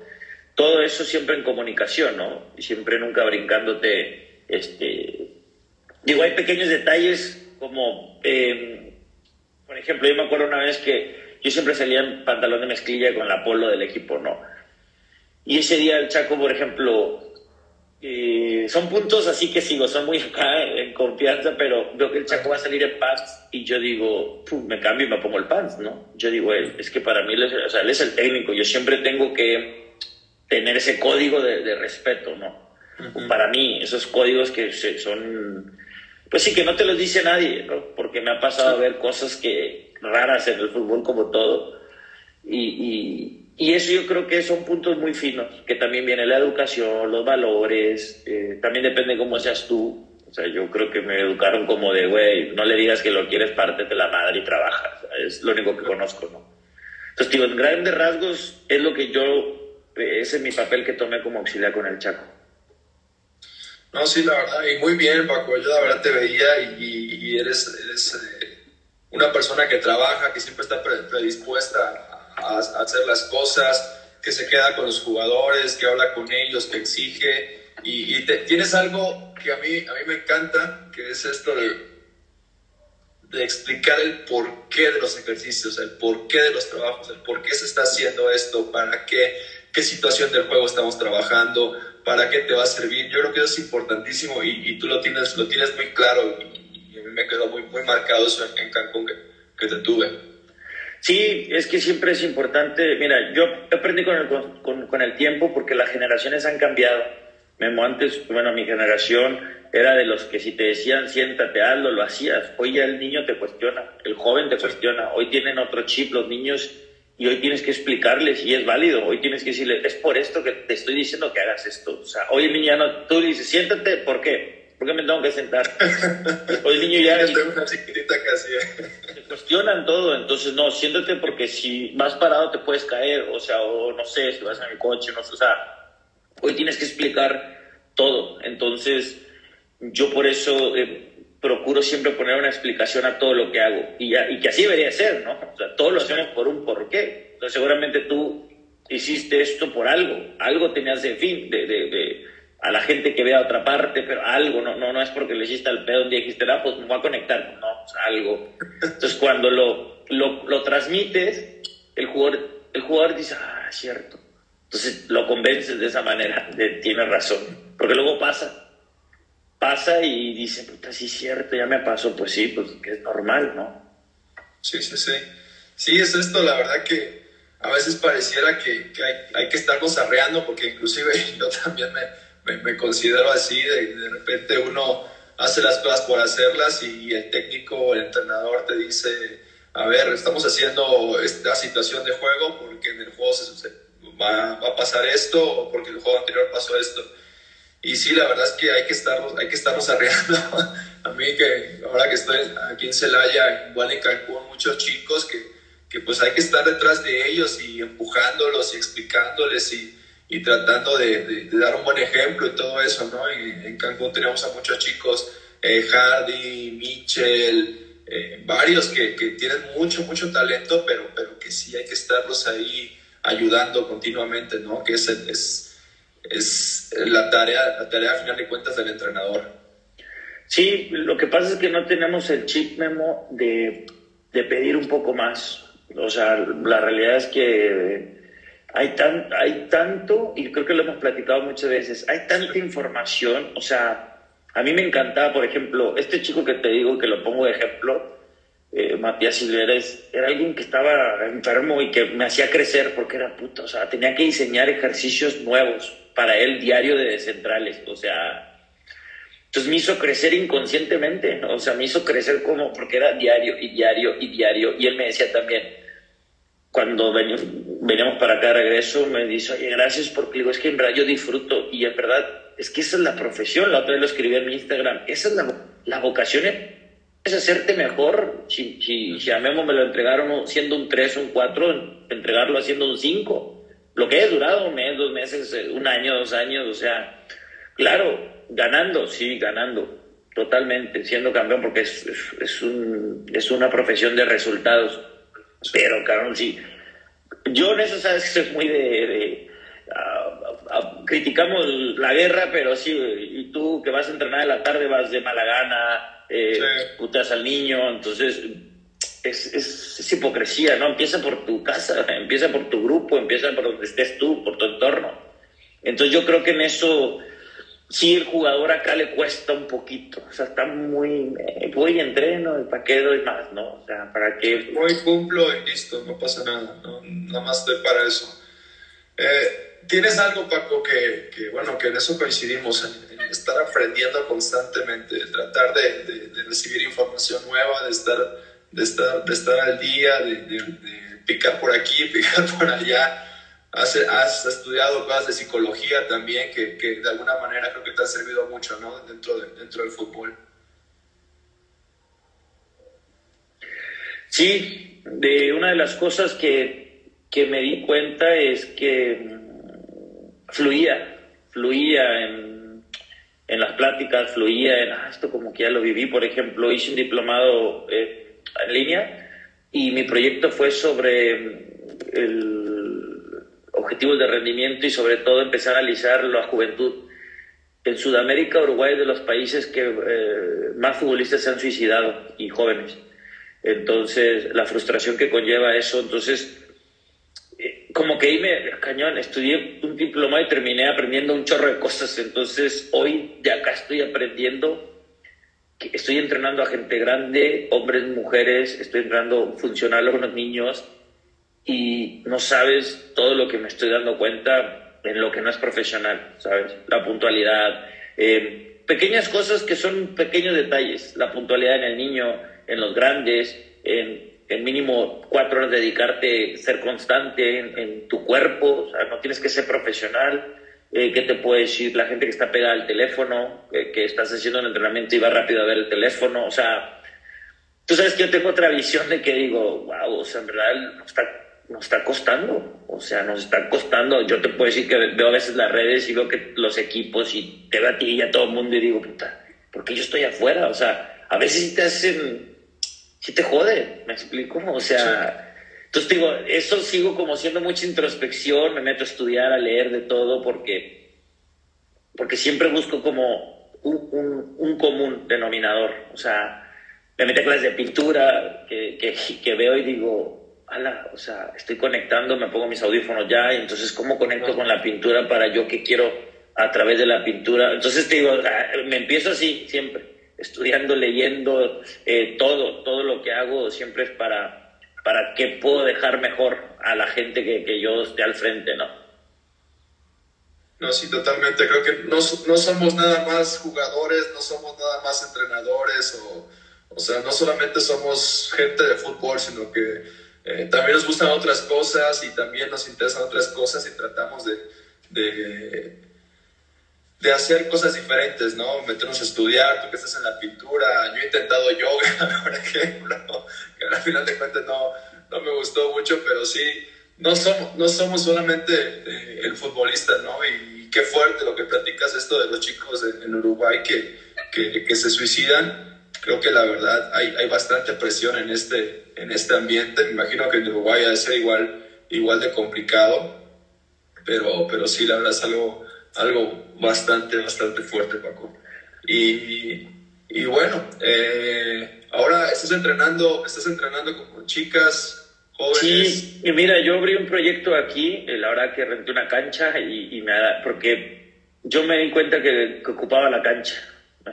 Todo eso siempre en comunicación, ¿no? Y siempre nunca brincándote este, digo, hay pequeños detalles como, em, por ejemplo, yo me acuerdo una vez que yo siempre salía en pantalón de mezclilla con la polo del equipo, ¿no? Y ese día el Chaco, por ejemplo, eh, son puntos así que sigo, son muy en confianza, pero veo que el Chaco va a salir en pants y yo digo, me cambio y me pongo el pants, ¿no? Yo digo, es que para mí, él es el técnico, yo siempre tengo que tener ese código de respeto, ¿no? Para mí, esos códigos que son, pues sí, que no te los dice nadie, porque me ha pasado a ver cosas que raras en el fútbol como todo. Y, y, eso yo creo que son puntos muy finos, que también viene la educación, los valores, eh, también depende cómo seas tú. O sea, yo creo que me educaron como de, güey, no le digas que lo quieres, de la madre y trabaja. es lo único que conozco, ¿no? Entonces, digo, en grandes rasgos es lo que yo, ese es mi papel que tomé como auxiliar con el Chaco. No, sí, la verdad, y muy bien, Paco. Yo la verdad te veía y, eres, eh, una persona que trabaja, que siempre está predispuesta a, hacer las cosas, que se queda con los jugadores, que habla con ellos, que exige. Y, tienes algo que a mí, a mí me encanta, que es esto de, de explicar el porqué de los ejercicios, el porqué de los trabajos, el por qué se está haciendo esto, para qué, qué situación del juego estamos trabajando para qué te va a servir. Yo creo que eso es importantísimo y, tú lo tienes, lo tienes muy claro y, a mí me quedó muy, muy marcado eso en, Cancún que, te tuve. Sí, es que siempre es importante. Mira, yo aprendí con el, con, con el tiempo porque las generaciones han cambiado. Memo, antes, bueno, mi generación era de los que si te decían siéntate, hazlo, lo hacías. Hoy ya el niño te cuestiona, el joven te cuestiona. Hoy tienen otro chip los niños y hoy tienes que explicarles y es válido. Hoy tienes que decirle, es por esto que te estoy diciendo que hagas esto. O sea, hoy el niño ya no, tú le dices, siéntate, ¿por qué? ¿Por qué me tengo que sentar? Hoy el niño ya... una chiquitita casi. Te cuestionan todo, entonces no, siéntate porque si vas parado te puedes caer, o sea, o no sé, si vas en el coche, no sé, o sea, hoy tienes que explicar todo. Entonces, yo por eso eh, procuro siempre poner una explicación a todo lo que hago y, y, que así debería ser, ¿no? O sea, todos lo hacemos por un porqué. Entonces, seguramente tú hiciste esto por algo, algo tenías de fin, de, de, de a la gente que vea otra parte, pero algo, no, no, no es porque le hiciste al pedo un día y dijiste, ah, pues me voy a conectar, no, algo. Entonces, cuando lo, lo, lo transmites, el jugador, el jugador dice, ah, es cierto. Entonces, lo convences de esa manera, de, tiene razón, porque luego pasa pasa y dice, puta, sí es cierto, ya me pasó, pues sí, pues que es normal, ¿no? Sí, sí, sí. Sí, es esto, la verdad que a veces pareciera que, que hay, que estarnos arreando, porque inclusive yo también me, me, me considero así, de, de, repente uno hace las cosas por hacerlas y el técnico el entrenador te dice, a ver, estamos haciendo esta situación de juego porque en el juego se, se va, va a pasar esto o porque el juego anterior pasó esto y sí, la verdad es que hay que estarnos, hay que estarnos arreando. A mí que ahora que estoy aquí en Celaya, igual en Cancún, muchos chicos que, que pues hay que estar detrás de ellos y empujándolos y explicándoles y, y tratando de, dar un buen ejemplo y todo eso, ¿no? Y en Cancún tenemos a muchos chicos, eh, Hardy, Mitchell, eh, varios que, que, tienen mucho, mucho talento, pero, pero que sí hay que estarlos ahí ayudando continuamente, ¿no? Que es es la tarea, la tarea final de cuentas del entrenador. Sí, lo que pasa es que no tenemos el chip memo de, de pedir un poco más. O sea, la realidad es que hay, tan, hay tanto, y creo que lo hemos platicado muchas veces, hay tanta información, o sea, a mí me encantaba, por ejemplo, este chico que te digo, que lo pongo de ejemplo, eh, Matías Silveres, era alguien que estaba enfermo y que me hacía crecer porque era puto, o sea, tenía que diseñar ejercicios nuevos para él diario de centrales, o sea, entonces me hizo crecer inconscientemente, ¿no? o sea, me hizo crecer como, porque era diario y diario y diario, y él me decía también, cuando veníamos para acá de regreso, me dice, oye, gracias porque digo, es que en verdad yo disfruto, y en verdad, es que esa es la profesión, la otra vez lo escribí en mi Instagram, esa es la, la vocación, es hacerte mejor, si, si, si a Memo me lo entregaron siendo un 3, un 4, entregarlo haciendo un 5, lo que haya durado un mes, dos meses, eh, un año, dos años, o sea, claro, ganando, sí, ganando, totalmente, siendo campeón, porque es, es, es, un, es una profesión de resultados. Pero, cabrón, sí. Yo en eso sabes que soy muy de. de criticamos la guerra, pero sí, y tú que vas a entrenar en la tarde vas de mala gana, eh, sí. putas al niño, entonces es, es, es, hipocresía, ¿no? Empieza por tu casa, empieza por tu grupo, empieza por donde estés tú, por tu entorno. Entonces yo creo que en eso sí el jugador acá le cuesta un poquito, o sea, está muy, eh, voy y entreno, ¿para qué doy más, no? O sea, ¿para qué? Voy, cumplo y listo, no pasa nada, ¿no? nada más estoy para eso. Eh, ¿Tienes algo, Paco, que, que, bueno, que en eso coincidimos, en, en estar aprendiendo constantemente, tratar de, de, de recibir información nueva, de estar de estar, de estar al día, de, de, de picar por aquí, picar por allá. Has, has, estudiado cosas de psicología también que, que, de alguna manera creo que te ha servido mucho ¿no? dentro, de, dentro del fútbol. Sí, de una de las cosas que, que me di cuenta es que fluía, fluía en, en las pláticas, fluía en ah, esto como que ya lo viví. Por ejemplo, hice un diplomado eh, en línea y mi proyecto fue sobre el objetivos de rendimiento y sobre todo empezar a analizar la juventud. En Sudamérica, Uruguay de los países que eh, más futbolistas se han suicidado y jóvenes. Entonces, la frustración que conlleva eso, entonces, como que ahí me, cañón, estudié un diploma y terminé aprendiendo un chorro de cosas. Entonces, hoy de acá estoy aprendiendo estoy entrenando a gente grande, hombres, mujeres, estoy entrenando funcional con los niños y no sabes todo lo que me estoy dando cuenta en lo que no es profesional, ¿sabes? La puntualidad, eh, pequeñas cosas que son pequeños detalles, la puntualidad en el niño, en los grandes, en, en mínimo cuatro horas dedicarte, ser constante en, tu cuerpo, o sea, no tienes que ser profesional. Eh, ¿Qué te puede decir la gente que está pegada al teléfono, que estás haciendo un entrenamiento y va rápido a ver el teléfono? O sea, tú sabes que yo tengo otra visión de que digo, wow, o sea, en verdad no está nos está costando, o sea, nos está costando. Yo te puedo decir que veo a veces las redes y veo que los equipos y te veo a ti y a todo el mundo y digo, puta, ¿por qué yo estoy afuera? O sea, a veces te hacen, sí te jode, ¿me explico? O sea, entonces digo, eso sigo como siendo mucha introspección, me meto a estudiar, a leer de todo, porque, porque siempre busco como un, un, común denominador, o sea, me meto a clases de pintura que, que, que veo y digo, ala, o sea, estoy conectando, me pongo mis audífonos ya, y entonces, ¿cómo conecto con la pintura para yo que quiero a través de la pintura? Entonces, te digo, ah, me empiezo así siempre, estudiando, leyendo, eh, todo, todo lo que hago siempre es para, para que puedo dejar mejor a la gente que, que yo esté al frente, ¿no? No, sí, totalmente. Creo que no, no somos nada más jugadores, no somos nada más entrenadores, o, o sea, no solamente somos gente de fútbol, sino que eh, también nos gustan otras cosas y también nos interesan otras cosas y tratamos de, de, hacer cosas diferentes, ¿no? Meternos a estudiar, tú que estás en la pintura, yo he intentado yoga, por ejemplo, que al final de cuentas no, no me gustó mucho, pero sí, no somos, no somos solamente eh, el futbolista, ¿no? Y, qué fuerte lo que platicas esto de los chicos en, en Uruguay que, que, que se suicidan creo que la verdad hay, hay bastante presión en este, en este ambiente. Me imagino que en Uruguay ha de ser igual, igual de complicado, pero, pero sí, la verdad es algo, algo bastante, bastante fuerte, Paco. Y, y bueno, eh, ahora estás entrenando, estás entrenando con chicas. Sí, y mira, yo abrí un proyecto aquí, eh, la verdad que renté una cancha y, me porque yo me di cuenta que, ocupaba la cancha.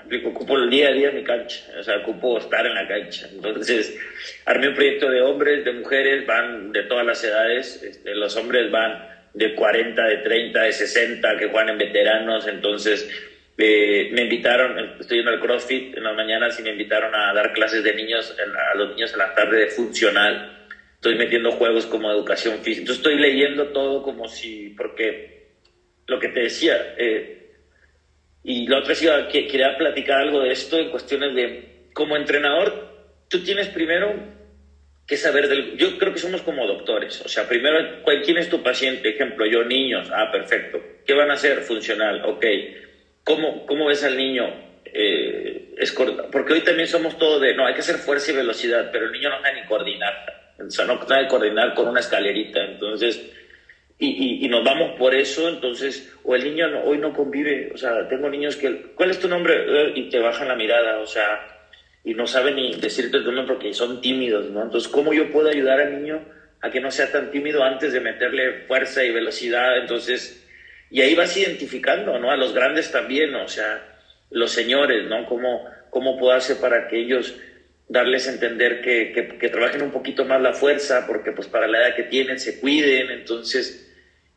Me ocupo el día a día mi cancha, o sea, ocupo estar en la cancha. Entonces, armé un proyecto de hombres, de mujeres, van de todas las edades. Este, los hombres van de 40, de 30, de 60, que juegan en veteranos. Entonces, eh, me invitaron, estoy en el CrossFit en las mañanas y me invitaron a dar clases de niños, a los niños en la tarde de funcional. Estoy metiendo juegos como educación física. Entonces, estoy leyendo todo como si, porque lo que te decía, eh, y la otra es que quería platicar algo de esto en cuestiones de, como entrenador, tú tienes primero que saber del... Yo creo que somos como doctores, o sea, primero, ¿quién es tu paciente? Ejemplo, yo, niños, ah, perfecto. ¿Qué van a hacer? Funcional, ok. ¿Cómo, cómo ves al niño? Eh, es, porque hoy también somos todo de, no, hay que hacer fuerza y velocidad, pero el niño no sabe ni coordinar. O sea, no sabe coordinar con una escalerita. Entonces, y, y, nos vamos por eso, entonces, o el niño hoy no convive, o sea, tengo niños que, ¿cuál es tu nombre? Y te bajan la mirada, o sea, y no saben ni decirte tu nombre porque son tímidos, ¿no? Entonces, ¿cómo yo puedo ayudar al niño a que no sea tan tímido antes de meterle fuerza y velocidad? Entonces, y ahí vas identificando, ¿no? A los grandes también, o sea, los señores, ¿no? ¿Cómo, cómo puedo hacer para que ellos darles a entender que, que, que, trabajen un poquito más la fuerza, porque pues para la edad que tienen se cuiden, entonces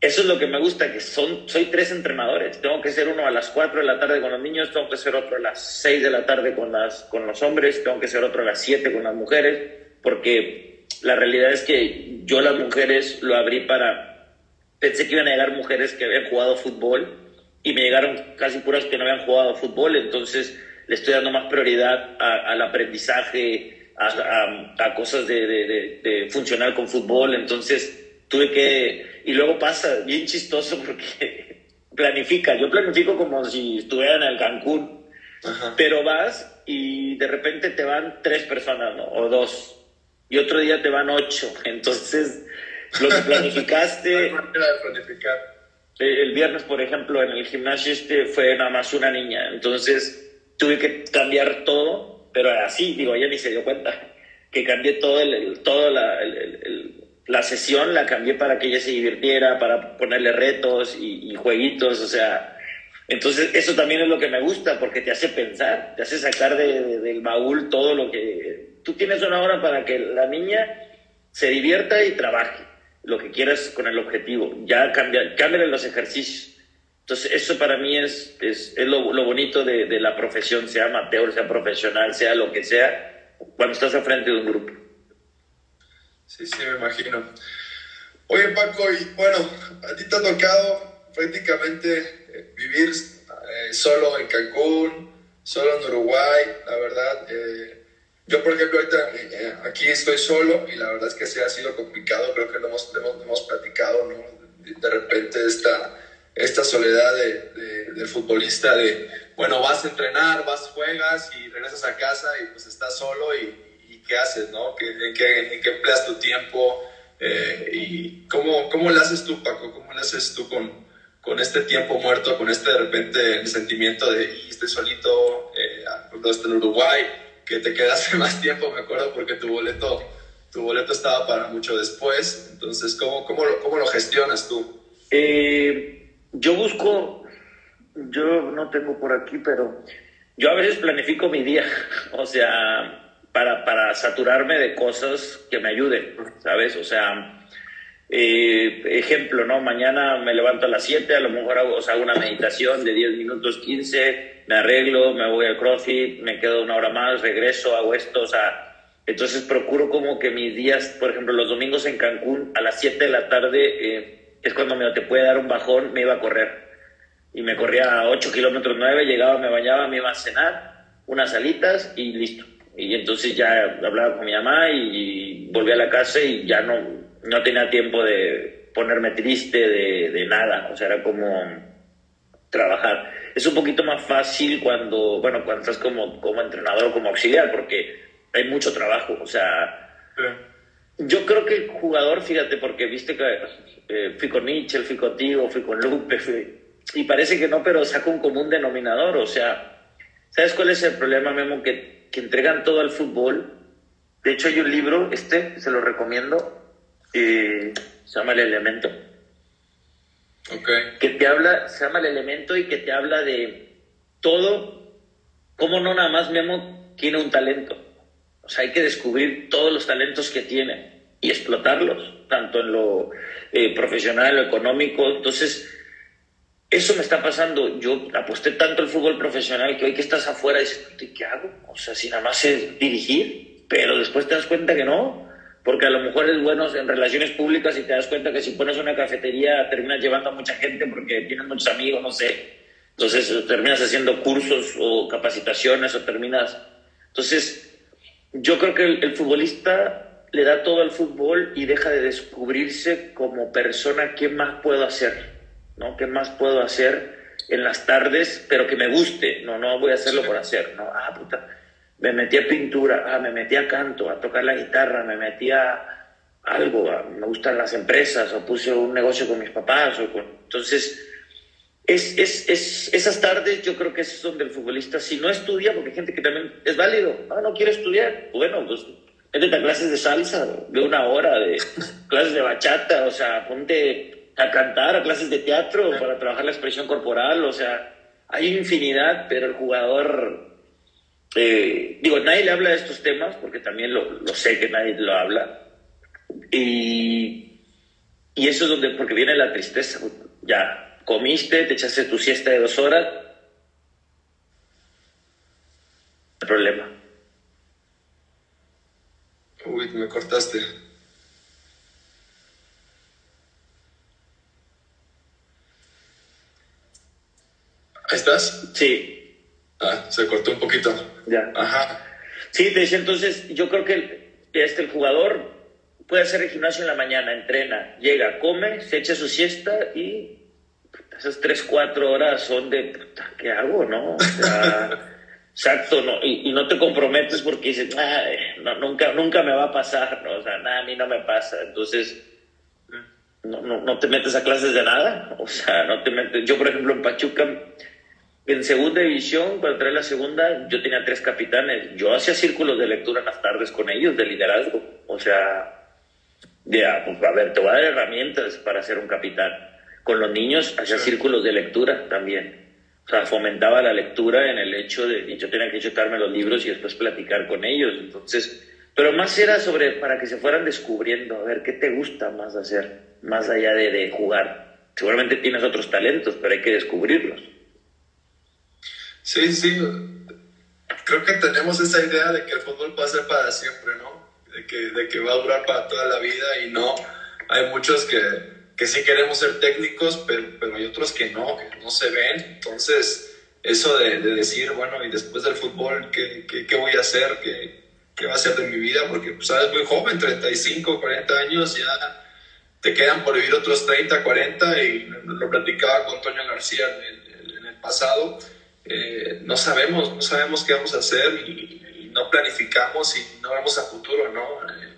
eso es lo que me gusta, que son, soy tres entrenadores. Tengo que ser uno a las 4 de la tarde con los niños, tengo que ser otro a las 6 de la tarde con, las, con los hombres, tengo que ser otro a las 7 con las mujeres, porque la realidad es que yo las mujeres lo abrí para... Pensé que iban a llegar mujeres que habían jugado fútbol y me llegaron casi puras que no habían jugado fútbol, entonces le estoy dando más prioridad al aprendizaje, a, a, cosas de, de, de funcionar con fútbol, entonces tuve que... Y luego pasa, bien chistoso porque planifica, yo planifico como si estuviera en el Cancún, pero vas y de repente te van tres personas, ¿no? O dos. Y otro día te van ocho. Entonces, lo que planificaste... el viernes, por ejemplo, en el gimnasio este fue nada más una niña. Entonces, tuve que cambiar todo, pero así, digo, ella ni se dio cuenta, que cambié todo el, todo la, el, la sesión la cambié para que ella se divirtiera, para ponerle retos y, jueguitos, o sea, Entonces, eso también es lo que me gusta, porque te hace pensar, te hace sacar del baúl todo lo que... Tú tienes una hora para que la niña se divierta y trabaje lo que quieras con el objetivo. Ya cambia, cambia los ejercicios. Entonces, eso para mí es, es, es lo, lo, bonito de, de, la profesión, sea amateur, sea profesional, sea lo que sea, cuando estás al frente de un grupo. Sí, sí, me imagino. Oye, Paco, y bueno, a ti te ha tocado prácticamente eh, vivir eh, solo en Cancún, solo en Uruguay, la verdad. Eh, yo, por ejemplo, ahorita aquí estoy solo y la verdad es que sí ha sido complicado, creo que lo hemos, hemos, hemos platicado, ¿no? De repente esta, esta soledad de, del futbolista de, bueno, vas a entrenar, vas, juegas y regresas a casa y pues estás solo y, ¿qué haces, no? ¿En qué, en qué empleas tu tiempo? Eh, ¿Y cómo, cómo le haces tú, Paco? ¿Cómo le haces tú con, con este tiempo muerto, con este de repente sentimiento de, y estoy solito, eh, en Uruguay, que te quedaste más tiempo, me acuerdo, porque tu boleto, tu boleto estaba para mucho después. Entonces, ¿cómo, cómo, lo, cómo lo gestionas tú? Eh, yo busco, yo no tengo por aquí, pero yo a veces planifico mi día, o sea, para, para saturarme de cosas que me ayuden, ¿sabes? O sea, eh, ejemplo, ¿no? Mañana me levanto a las 7, a lo mejor hago, o sea, hago una meditación de 10 minutos, 15, me arreglo, me voy al CrossFit, me quedo una hora más, regreso, hago esto, o sea, entonces procuro como que mis días, por ejemplo, los domingos en Cancún a las 7 de la tarde eh, es cuando me te puede dar un bajón, me iba a correr. Y me corría a 8 kilómetros 9, llegaba, me bañaba, me iba a cenar, unas alitas y listo. Y entonces ya hablaba con mi mamá y volví a la casa y ya no, no tenía tiempo de ponerme triste de, de nada. O sea, era como trabajar. Es un poquito más fácil cuando, bueno, cuando estás como, como entrenador o como auxiliar, porque hay mucho trabajo. O sea, yo creo que el jugador, fíjate, porque viste que eh, fui con Mitchell, fui contigo, fui con Lupe, y parece que no, pero saca un común denominador. O sea, ¿sabes cuál es el problema, Memo? Que que entregan todo al fútbol. De hecho, hay un libro, este, se lo recomiendo, eh, se llama El Elemento. Okay. Que te habla, se llama El Elemento y que te habla de todo, cómo no nada más Memo tiene un talento. O sea, hay que descubrir todos los talentos que tiene y explotarlos, tanto en lo eh, profesional, en lo económico. Entonces, eso me está pasando. Yo aposté tanto al fútbol profesional que hoy que estás afuera dices, ¿qué hago? O sea, si nada más es dirigir, pero después te das cuenta que no, porque a lo mejor es bueno en relaciones públicas y te das cuenta que si pones una cafetería terminas llevando a mucha gente porque tienes muchos amigos, no sé. Entonces terminas haciendo cursos o capacitaciones o terminas... Entonces, yo creo que el, el futbolista le da todo al fútbol y deja de descubrirse como persona, ¿qué más puedo hacer? ¿No? ¿Qué más puedo hacer en las tardes, pero que me guste? No, no voy a hacerlo por hacer, ¿no? Ah, puta, me metí a pintura, ah, me metí a canto, a tocar la guitarra, me metí a algo, me gustan las empresas, o puse un negocio con mis papás, o con... Entonces, es, es, es, esas tardes yo creo que es donde el futbolista, si no estudia, porque hay gente que también es válido, ah, no quiere estudiar, bueno, pues métete a clases de salsa, de una hora, de clases de bachata, o sea, ponte a cantar, a clases de teatro, para trabajar la expresión corporal, o sea, hay infinidad, pero el jugador, eh, digo, nadie le habla de estos temas, porque también lo, sé que nadie lo habla, y, y, eso es donde, porque viene la tristeza, ya comiste, te echaste tu siesta de dos horas, problema. Uy, me cortaste. ¿Estás? Sí. Ah, se cortó un poquito. Ya. Ajá. Sí, te decía, entonces, yo creo que el, este, el jugador puede hacer el gimnasio en la mañana, entrena, llega, come, se echa su siesta y esas tres, cuatro horas son de, ¿qué hago, no? O sea, exacto, ¿no? Y, y, no te comprometes porque dices, no, nunca, nunca me va a pasar, ¿no? O sea, nada, a mí no me pasa. Entonces, no, no, no te metes a clases de nada. O sea, no te metes. Yo, por ejemplo, en Pachuca en segunda división, cuando trae la segunda, yo tenía tres capitanes. Yo hacía círculos de lectura en las tardes con ellos, de liderazgo. O sea, ya, pues a ver, te voy a dar herramientas para ser un capitán. Con los niños hacía círculos de lectura también. o sea, fomentaba la lectura en el hecho de que yo tenía que chutarme los libros y después platicar con ellos. Entonces, pero más era sobre para que se fueran descubriendo, a ver qué te gusta más hacer, más allá de, de jugar. Seguramente tienes otros talentos, pero hay que descubrirlos. Sí, sí. Creo que tenemos esa idea de que el fútbol va a ser para siempre, ¿no? De que, de que va a durar para toda la vida y no. Hay muchos que, que sí queremos ser técnicos, pero, pero hay otros que no, que no se ven. Entonces, eso de, de decir, bueno, y después del fútbol, ¿qué, qué, qué voy a hacer? ¿Qué, ¿Qué, va a ser de mi vida? Porque, pues, sabes, muy joven, 35, 40 años, ya te quedan por vivir otros 30, 40, y lo platicaba con Toño García en el, en el pasado eh, no sabemos, no sabemos qué vamos a hacer y, no planificamos y no vemos a futuro, ¿no? Eh,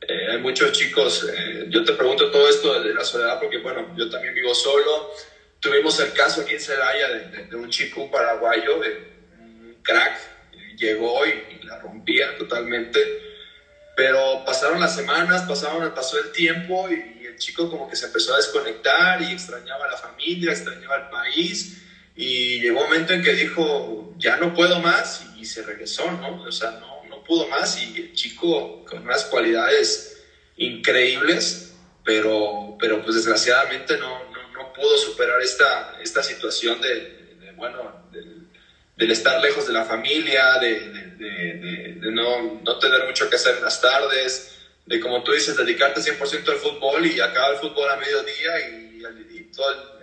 eh, hay muchos chicos, yo te pregunto todo esto de la soledad porque, bueno, yo también vivo solo. Tuvimos el caso aquí en Celaya de, un chico, un paraguayo, un crack, llegó y, y, la rompía totalmente, pero pasaron las semanas, pasaron, pasó el tiempo y, y el chico como que se empezó a desconectar y extrañaba a la familia, extrañaba al país y llegó un momento en que dijo, ya no puedo más y, se regresó, ¿no? O sea, no, no pudo más y el chico con unas cualidades increíbles, pero, pero pues desgraciadamente no, no, no pudo superar esta, esta situación de, de, de bueno, del, del, estar lejos de la familia, de, de no, no tener mucho que hacer en las tardes, de como tú dices, dedicarte 100% al fútbol y acaba el fútbol a mediodía y, y todo el,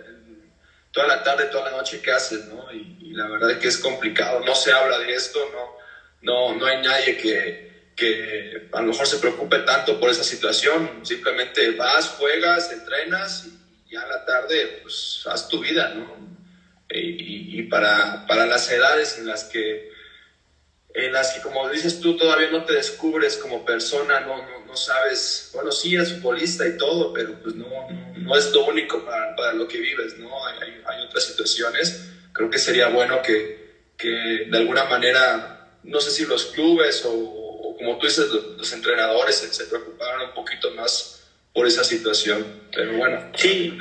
toda la tarde, toda la noche, ¿qué haces? ¿no? Y, la verdad es que es complicado, no se habla de esto, no, no, no hay nadie que, que a lo mejor se preocupe tanto por esa situación, simplemente vas, juegas, entrenas y ya a la tarde pues haz tu vida, ¿no? Y, y, para, para las edades en las que en las que, como dices tú, todavía no te descubres como persona, no, no, no sabes, bueno, sí eres futbolista y todo, pero pues no, no, no es lo único para, para, lo que vives, ¿no? Hay, hay, otras situaciones. Creo que sería bueno que, que, de alguna manera, no sé si los clubes o, o como tú dices, los, los entrenadores se, se, preocuparan un poquito más por esa situación. Pero bueno, sí.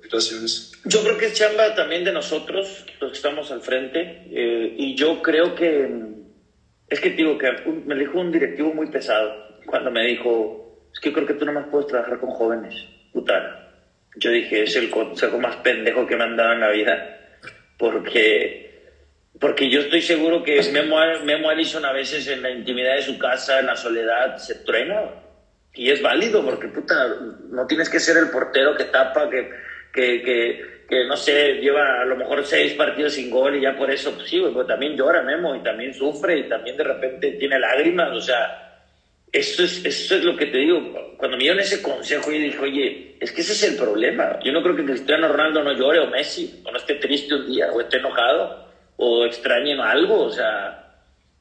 situaciones. Yo creo que es chamba también de nosotros, los que estamos al frente, eh, y yo creo que es que digo que me dijo un directivo muy pesado cuando me dijo, es que creo que tú no más puedes trabajar con jóvenes, puta. Yo dije, es el consejo más pendejo que me han dado en la vida, porque, porque yo estoy seguro que Memo, Memo Allison a veces en la intimidad de su casa, en la soledad, se truena. Y es válido, porque puta, no tienes que ser el portero que tapa, que, que que no sé, lleva a lo mejor seis partidos sin gol y ya por eso, pues sí, pero también llora Memo y también sufre y también de repente tiene lágrimas, o sea, eso es, eso es lo que te digo. Cuando me dieron ese consejo, yo dije, oye, es que ese es el problema. Yo no creo que Cristiano Ronaldo no llore o Messi, o no esté triste un día, o esté enojado, o extrañen algo, o sea,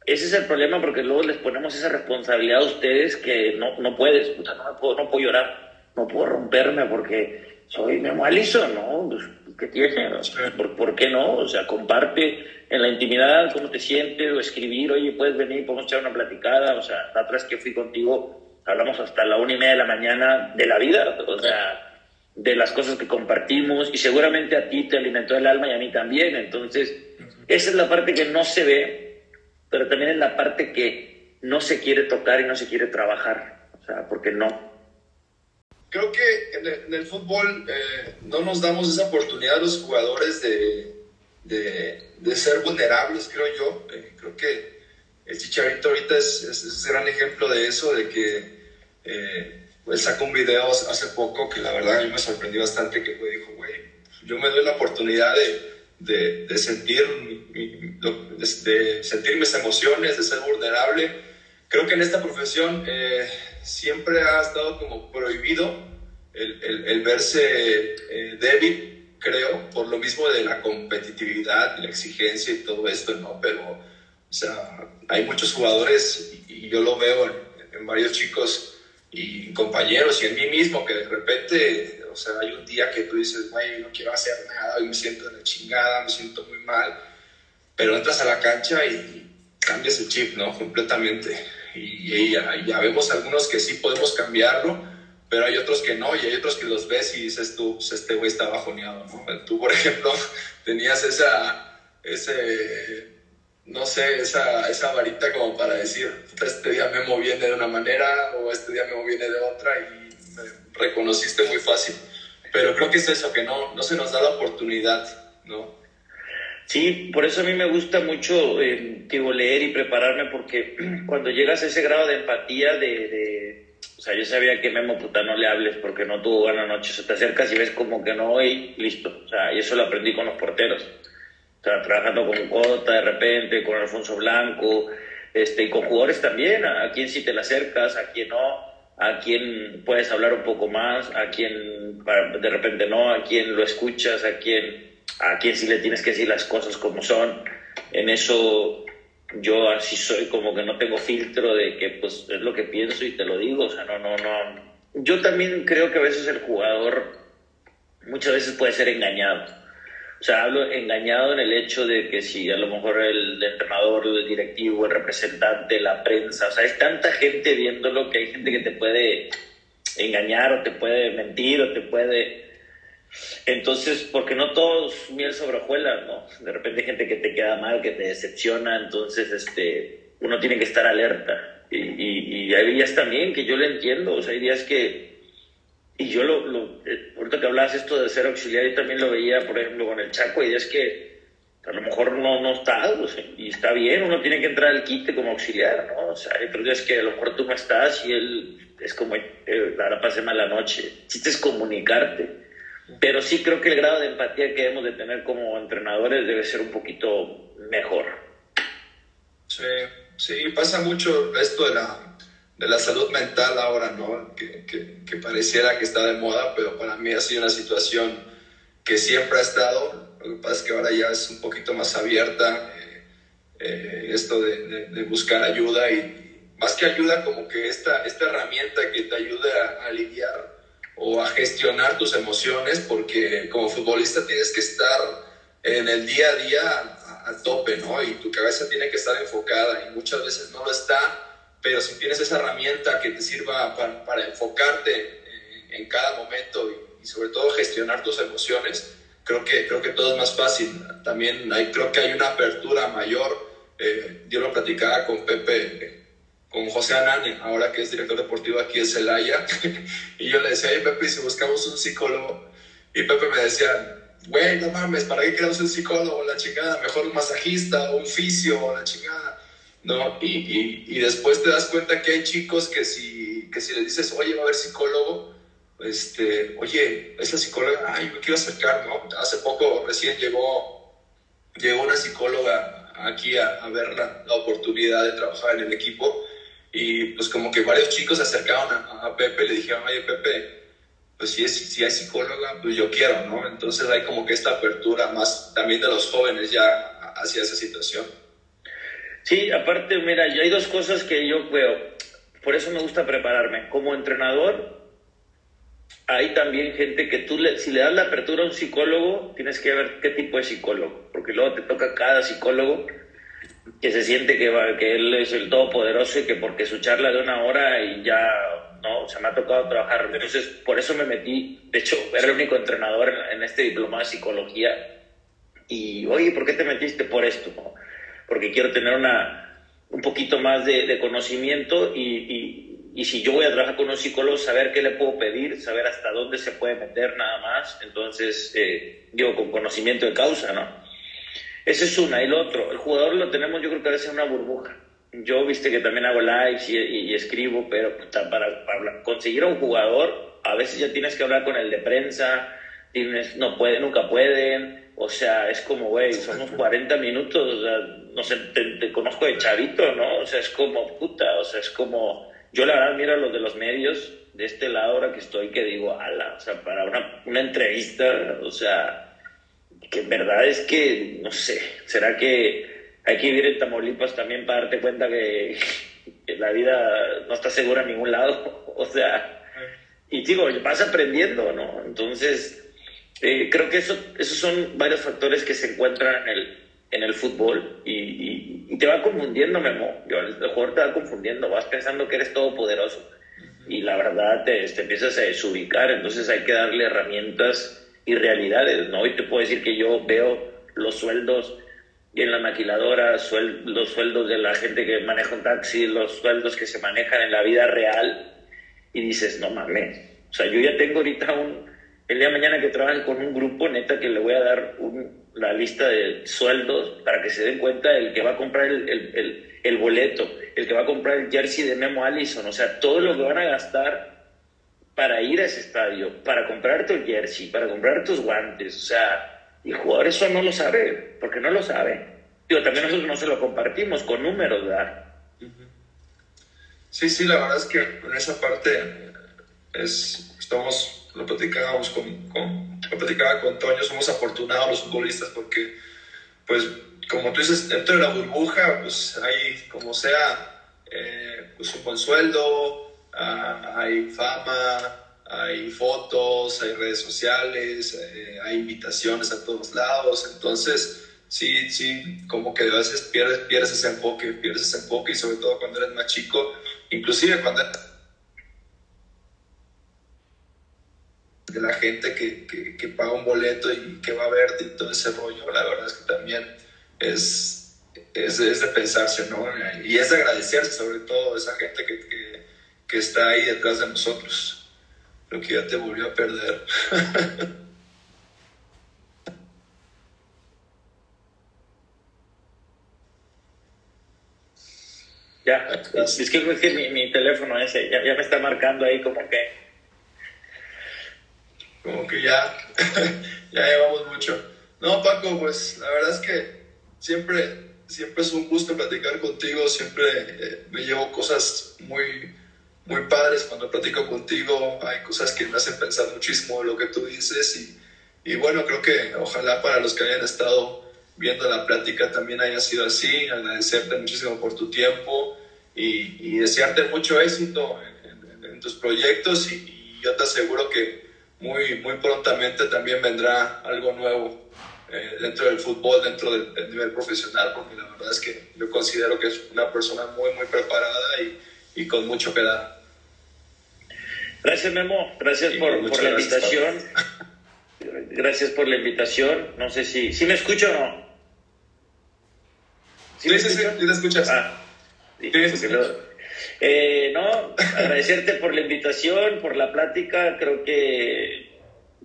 ese es el problema porque luego les ponemos esa responsabilidad a ustedes que no, no puedes, no, puedo, no puedo llorar, no puedo romperme porque soy Memo Allison, ¿no? Pues, ¿Qué tiene? ¿Por, ¿Por, qué no? O sea, comparte en la intimidad cómo te sientes o escribir, oye, puedes venir, podemos echar una platicada. O sea, la otra vez que fui contigo, hablamos hasta la una y media de la mañana de la vida, o sea, de las cosas que compartimos y seguramente a ti te alimentó el alma y a mí también. Entonces, esa es la parte que no se ve, pero también es la parte que no se quiere tocar y no se quiere trabajar. O sea, porque no, creo que en el, en fútbol eh, no nos damos esa oportunidad a los jugadores de, de, ser vulnerables, creo yo. Eh, creo que el Chicharito ahorita es, es, es, gran ejemplo de eso, de que eh, él sacó un video hace poco que la verdad a mí me sorprendió bastante, que dijo, güey, yo me doy la oportunidad de, de, de sentir de, sentir mis emociones, de ser vulnerable. Creo que en esta profesión siempre ha estado como prohibido el, el, verse eh, débil, creo, por lo mismo de la competitividad, la exigencia y todo esto, ¿no? Pero, o sea, hay muchos jugadores y, y yo lo veo en, en, varios chicos y compañeros y en mí mismo que de repente, o sea, hay un día que tú dices, güey, no quiero hacer nada, hoy me siento de la chingada, me siento muy mal, pero entras a la cancha y cambias el chip, ¿no? Completamente y, y ya, ya, vemos algunos que sí podemos cambiarlo, pero hay otros que no, y hay otros que los ves y dices tú, este güey está bajoneado, ¿no? Tú, por ejemplo, tenías esa, ese, no sé, esa, esa varita como para decir, este día me moví de una manera o este día me moví de otra y me reconociste muy fácil. Pero creo que es eso, que no, no se nos da la oportunidad, ¿no? Sí, por eso a mí me gusta mucho eh, leer y prepararme porque cuando llegas a ese grado de empatía, de o sea, yo sabía que Memo, puta, no le hables porque no tuvo buena noche. O sea, te acercas y ves como que no, y listo. O sea, y eso lo aprendí con los porteros. O sea, trabajando con Cota de repente, con Alfonso Blanco, este, y con jugadores también, a, quien sí te le acercas, a quien no, a quien puedes hablar un poco más, a quien de repente no, a quien lo escuchas, a quien, a quien sí le tienes que decir las cosas como son. En eso yo así soy como que no tengo filtro de que pues es lo que pienso y te lo digo, o sea, no, no, no. Yo también creo que a veces el jugador muchas veces puede ser engañado. O sea, hablo engañado en el hecho de que si a lo mejor el entrenador, el directivo, el representante, la prensa, o sea, hay tanta gente viéndolo que hay gente que te puede engañar o te puede mentir o te puede entonces, porque no todos miel sobre hojuelas, ¿no? De repente hay gente que te queda mal, que te decepciona, entonces este, uno tiene que estar alerta. Y, y, y hay días también que yo le entiendo, o sea, hay días que... Y yo lo, lo eh, ahorita que hablabas esto de ser auxiliar, yo también lo veía, por ejemplo, con el Chaco, hay días que a lo mejor no, no está, y está bien, uno tiene que entrar al quite como auxiliar, ¿no? O sea, hay otros días que a lo mejor tú no estás y él es como, eh, ahora pasé mala noche. es comunicarte pero sí creo que el grado de empatía que debemos de tener como entrenadores debe ser un poquito mejor. Sí, sí, pasa mucho esto de la, de la salud mental ahora, ¿no? Que, que, pareciera que está de moda, pero para mí ha sido una situación que siempre ha estado. Lo que pasa es que ahora ya es un poquito más abierta eh, eh, esto de, de, buscar ayuda y más que ayuda, como que esta, esta herramienta que te ayude a, a lidiar o a gestionar tus emociones, porque como futbolista tienes que estar en el día a día a, tope, ¿no? Y tu cabeza tiene que estar enfocada y muchas veces no lo está, pero si tienes esa herramienta que te sirva para, enfocarte en, cada momento y, sobre todo gestionar tus emociones, creo que, creo que todo es más fácil. También hay, creo que hay una apertura mayor. Eh, yo lo platicaba con Pepe con José Anane, ahora que es director deportivo aquí en Celaya, y yo le decía, ay Pepe, si buscamos un psicólogo, y Pepe me decía, güey, no mames, ¿para qué queremos un psicólogo? La chingada, mejor un masajista o un fisio la chingada, ¿no? Y, y, y, después te das cuenta que hay chicos que si, que si le dices, oye, va a haber psicólogo, este, oye, esa psicóloga, ay, me quiero acercar, ¿no? Hace poco recién llegó, llegó una psicóloga aquí a, a ver la, la oportunidad de trabajar en el equipo y pues como que varios chicos se acercaron a, Pepe y le dijeron, oye Pepe, pues si, es, si hay psicóloga, pues yo quiero, ¿no? Entonces hay como que esta apertura más también de los jóvenes ya hacia esa situación. Sí, aparte, mira, hay dos cosas que yo veo, por eso me gusta prepararme. Como entrenador, hay también gente que tú, le, si le das la apertura a un psicólogo, tienes que ver qué tipo de psicólogo, porque luego te toca cada psicólogo que se siente que, va, que él es el todopoderoso y que porque su charla de una hora y ya, no, se me ha tocado trabajar. Entonces, por eso me metí, de hecho, era el único entrenador en, este diploma de psicología. Y, oye, ¿por qué te metiste por esto? Porque quiero tener una, un poquito más de, conocimiento y, y, y, si yo voy a trabajar con un psicólogo, saber qué le puedo pedir, saber hasta dónde se puede meter nada más. Entonces, eh, digo, con conocimiento de causa, ¿no? Ese es una. Y lo otro, el jugador lo tenemos yo creo que a veces en una burbuja. Yo, viste que también hago lives y, escribo, pero para, para, conseguir a un jugador, a veces ya tienes que hablar con el de prensa, tienes, no puede, nunca pueden, o sea, es como, güey, somos 40 minutos, o sea, no sé, te, conozco de chavito, ¿no? O sea, es como, puta, o sea, es como, yo la verdad miro a los de los medios, de este lado ahora que estoy, que digo, ala, o sea, para una, una entrevista, o sea, que en verdad es que, no sé, ¿será que hay que vivir en Tamaulipas también para darte cuenta que, la vida no está segura en ningún lado? O sea, y digo, vas aprendiendo, ¿no? Entonces, eh, creo que eso, esos son varios factores que se encuentran en el, en el fútbol y, te va confundiendo, Memo. El jugador te va confundiendo, vas pensando que eres todopoderoso. y la verdad te, te, empiezas a desubicar, entonces hay que darle herramientas y realidades, ¿no? Hoy te puedo decir que yo veo los sueldos en la maquiladora, los sueldos de la gente que maneja un taxi, los sueldos que se manejan en la vida real, y dices, no mames, o sea, yo ya tengo ahorita un, el día de mañana que trabaje con un grupo, neta, que le voy a dar la lista de sueldos para que se den cuenta el que va a comprar el, el, el, boleto, el que va a comprar el jersey de Memo Allison, o sea, todo lo que van a gastar para ir a ese estadio, para comprar tu jersey, para comprar tus guantes, o sea, el jugador eso no lo sabe, porque no lo sabe. Digo, también nosotros no se lo compartimos con números, ¿verdad? Sí, sí, la verdad es que en esa parte es, estamos, lo platicábamos con, con, lo platicaba con Toño, somos afortunados los futbolistas porque, pues, como tú dices, dentro de la burbuja, pues hay, como sea, eh, pues un buen sueldo, ah, hay fama, hay fotos, hay redes sociales, eh, hay invitaciones a todos lados, entonces sí, sí, como que a veces pierdes, pierdes ese enfoque, pierdes ese enfoque y sobre todo cuando eres más chico, inclusive cuando de la gente que, que, que, paga un boleto y que va a verte y todo ese rollo, la verdad es que también es, es, es de pensarse, ¿no? Y es de agradecerse sobre todo a esa gente que, que, que está ahí detrás de nosotros. Creo que ya te volvió a perder. ya, es que, es que mi, mi, teléfono ese ya, ya me está marcando ahí como que... Como que ya, ya llevamos mucho. No, Paco, pues la verdad es que siempre, siempre es un gusto platicar contigo, siempre eh, me llevo cosas muy, muy padres cuando platico contigo. Hay cosas que me hacen pensar muchísimo lo que tú dices y, y, bueno, creo que ojalá para los que hayan estado viendo la plática también haya sido así. Agradecerte muchísimo por tu tiempo y, y desearte mucho éxito en, en, tus proyectos y, yo te aseguro que muy, muy prontamente también vendrá algo nuevo. Eh, dentro del fútbol, dentro del, del, nivel profesional, porque la verdad es que yo considero que es una persona muy, muy preparada y, y con mucho que dar. Gracias, Memo. Gracias por, por la invitación. Gracias por la invitación. No sé si. ¿Sí me escucho o no? ¿Sí, sí, sí, sí, te escuchas. Ah, sí, sí, eh, no, agradecerte por la invitación, por la plática. Creo que,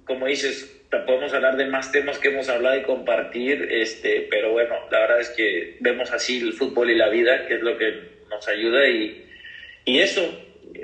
como dices, podemos hablar de más temas que hemos hablado y compartir, este, pero bueno, la verdad es que vemos así el fútbol y la vida, que es lo que nos ayuda y, y eso,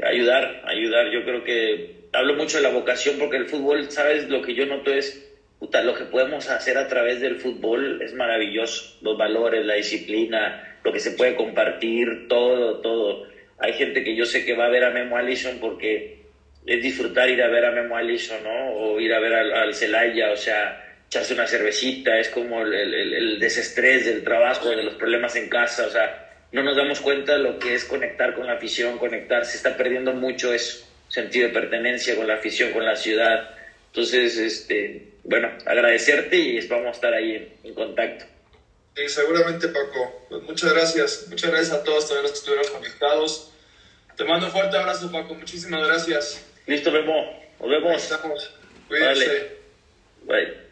ayudar, ayudar. Yo creo que hablo mucho de la vocación porque el fútbol, ¿sabes? Lo que yo noto es, puta, lo que podemos hacer a través del fútbol es maravilloso. Los valores, la disciplina, lo que se puede compartir, todo, todo. Hay gente que yo sé que va a ver a Memo Allison porque es disfrutar ir a ver a Memo Allison, ¿no? O ir a ver al, Celaya, o sea, echarse una cervecita, es como el, el, el desestrés del trabajo, de los problemas en casa, o sea, no nos damos cuenta de lo que es conectar con la afición, conectar, se está perdiendo mucho eso, sentido de pertenencia con la afición, con la ciudad. Entonces, este, bueno, agradecerte y a estar ahí en, contacto. Sí, seguramente Paco. Pues muchas gracias. Muchas gracias a todos, todos los que estuvieron conectados. Te mando un fuerte abrazo, Paco. Muchísimas gracias. Listo, Memo. Nos vemos. Ahí estamos. Cuídense. Vale. Bye.